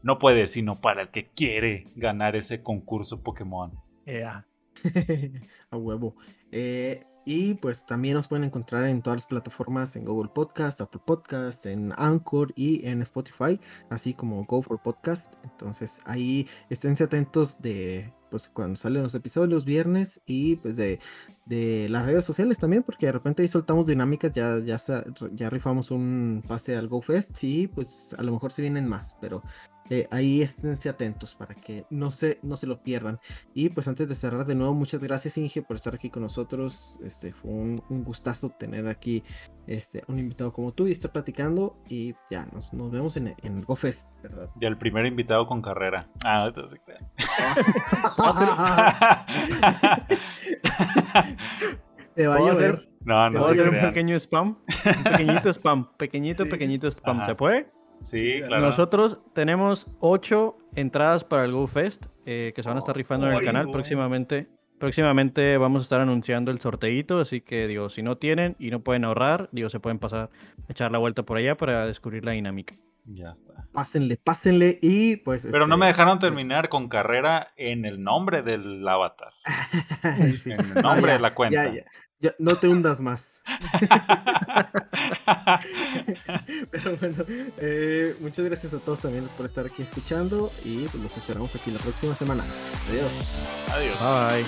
no puede, sino para el que quiere ganar ese concurso Pokémon.
Yeah. a huevo. Eh, y pues también nos pueden encontrar en todas las plataformas, en Google Podcast, Apple Podcast, en Anchor y en Spotify, así como Go for Podcast. Entonces ahí esténse atentos de pues cuando salen los episodios viernes y pues de, de, las redes sociales también, porque de repente ahí soltamos dinámicas, ya, ya, ya rifamos un pase al GoFest y pues a lo mejor se vienen más, pero eh, ahí esténse atentos para que no se, no se lo pierdan. Y pues antes de cerrar de nuevo, muchas gracias Inge por estar aquí con nosotros. Este fue un, gustazo tener aquí este, un invitado como tú y estar platicando. Y ya, nos, nos vemos en, en el GoFest, ¿verdad?
Y el primer invitado con carrera. Ah, no te crean.
Te va a
hacer, no, no ¿Puedo hacer un pequeño spam? Un pequeñito spam, pequeñito, pequeñito spam. ¿Se puede?
Sí, claro.
Nosotros tenemos ocho entradas para el GoFest eh, que se van a estar rifando en el canal próximamente. Próximamente vamos a estar anunciando el sorteito, así que digo, si no tienen y no pueden ahorrar, digo, se pueden pasar, echar la vuelta por allá para descubrir la dinámica.
Ya está.
Pásenle, pásenle y pues...
Pero no me este, dejaron terminar con carrera en el nombre del avatar. En el nombre de la cuenta.
Ya, ya no te hundas más. Pero bueno, eh, muchas gracias a todos también por estar aquí escuchando y pues los esperamos aquí la próxima semana. Adiós.
Adiós.
Bye.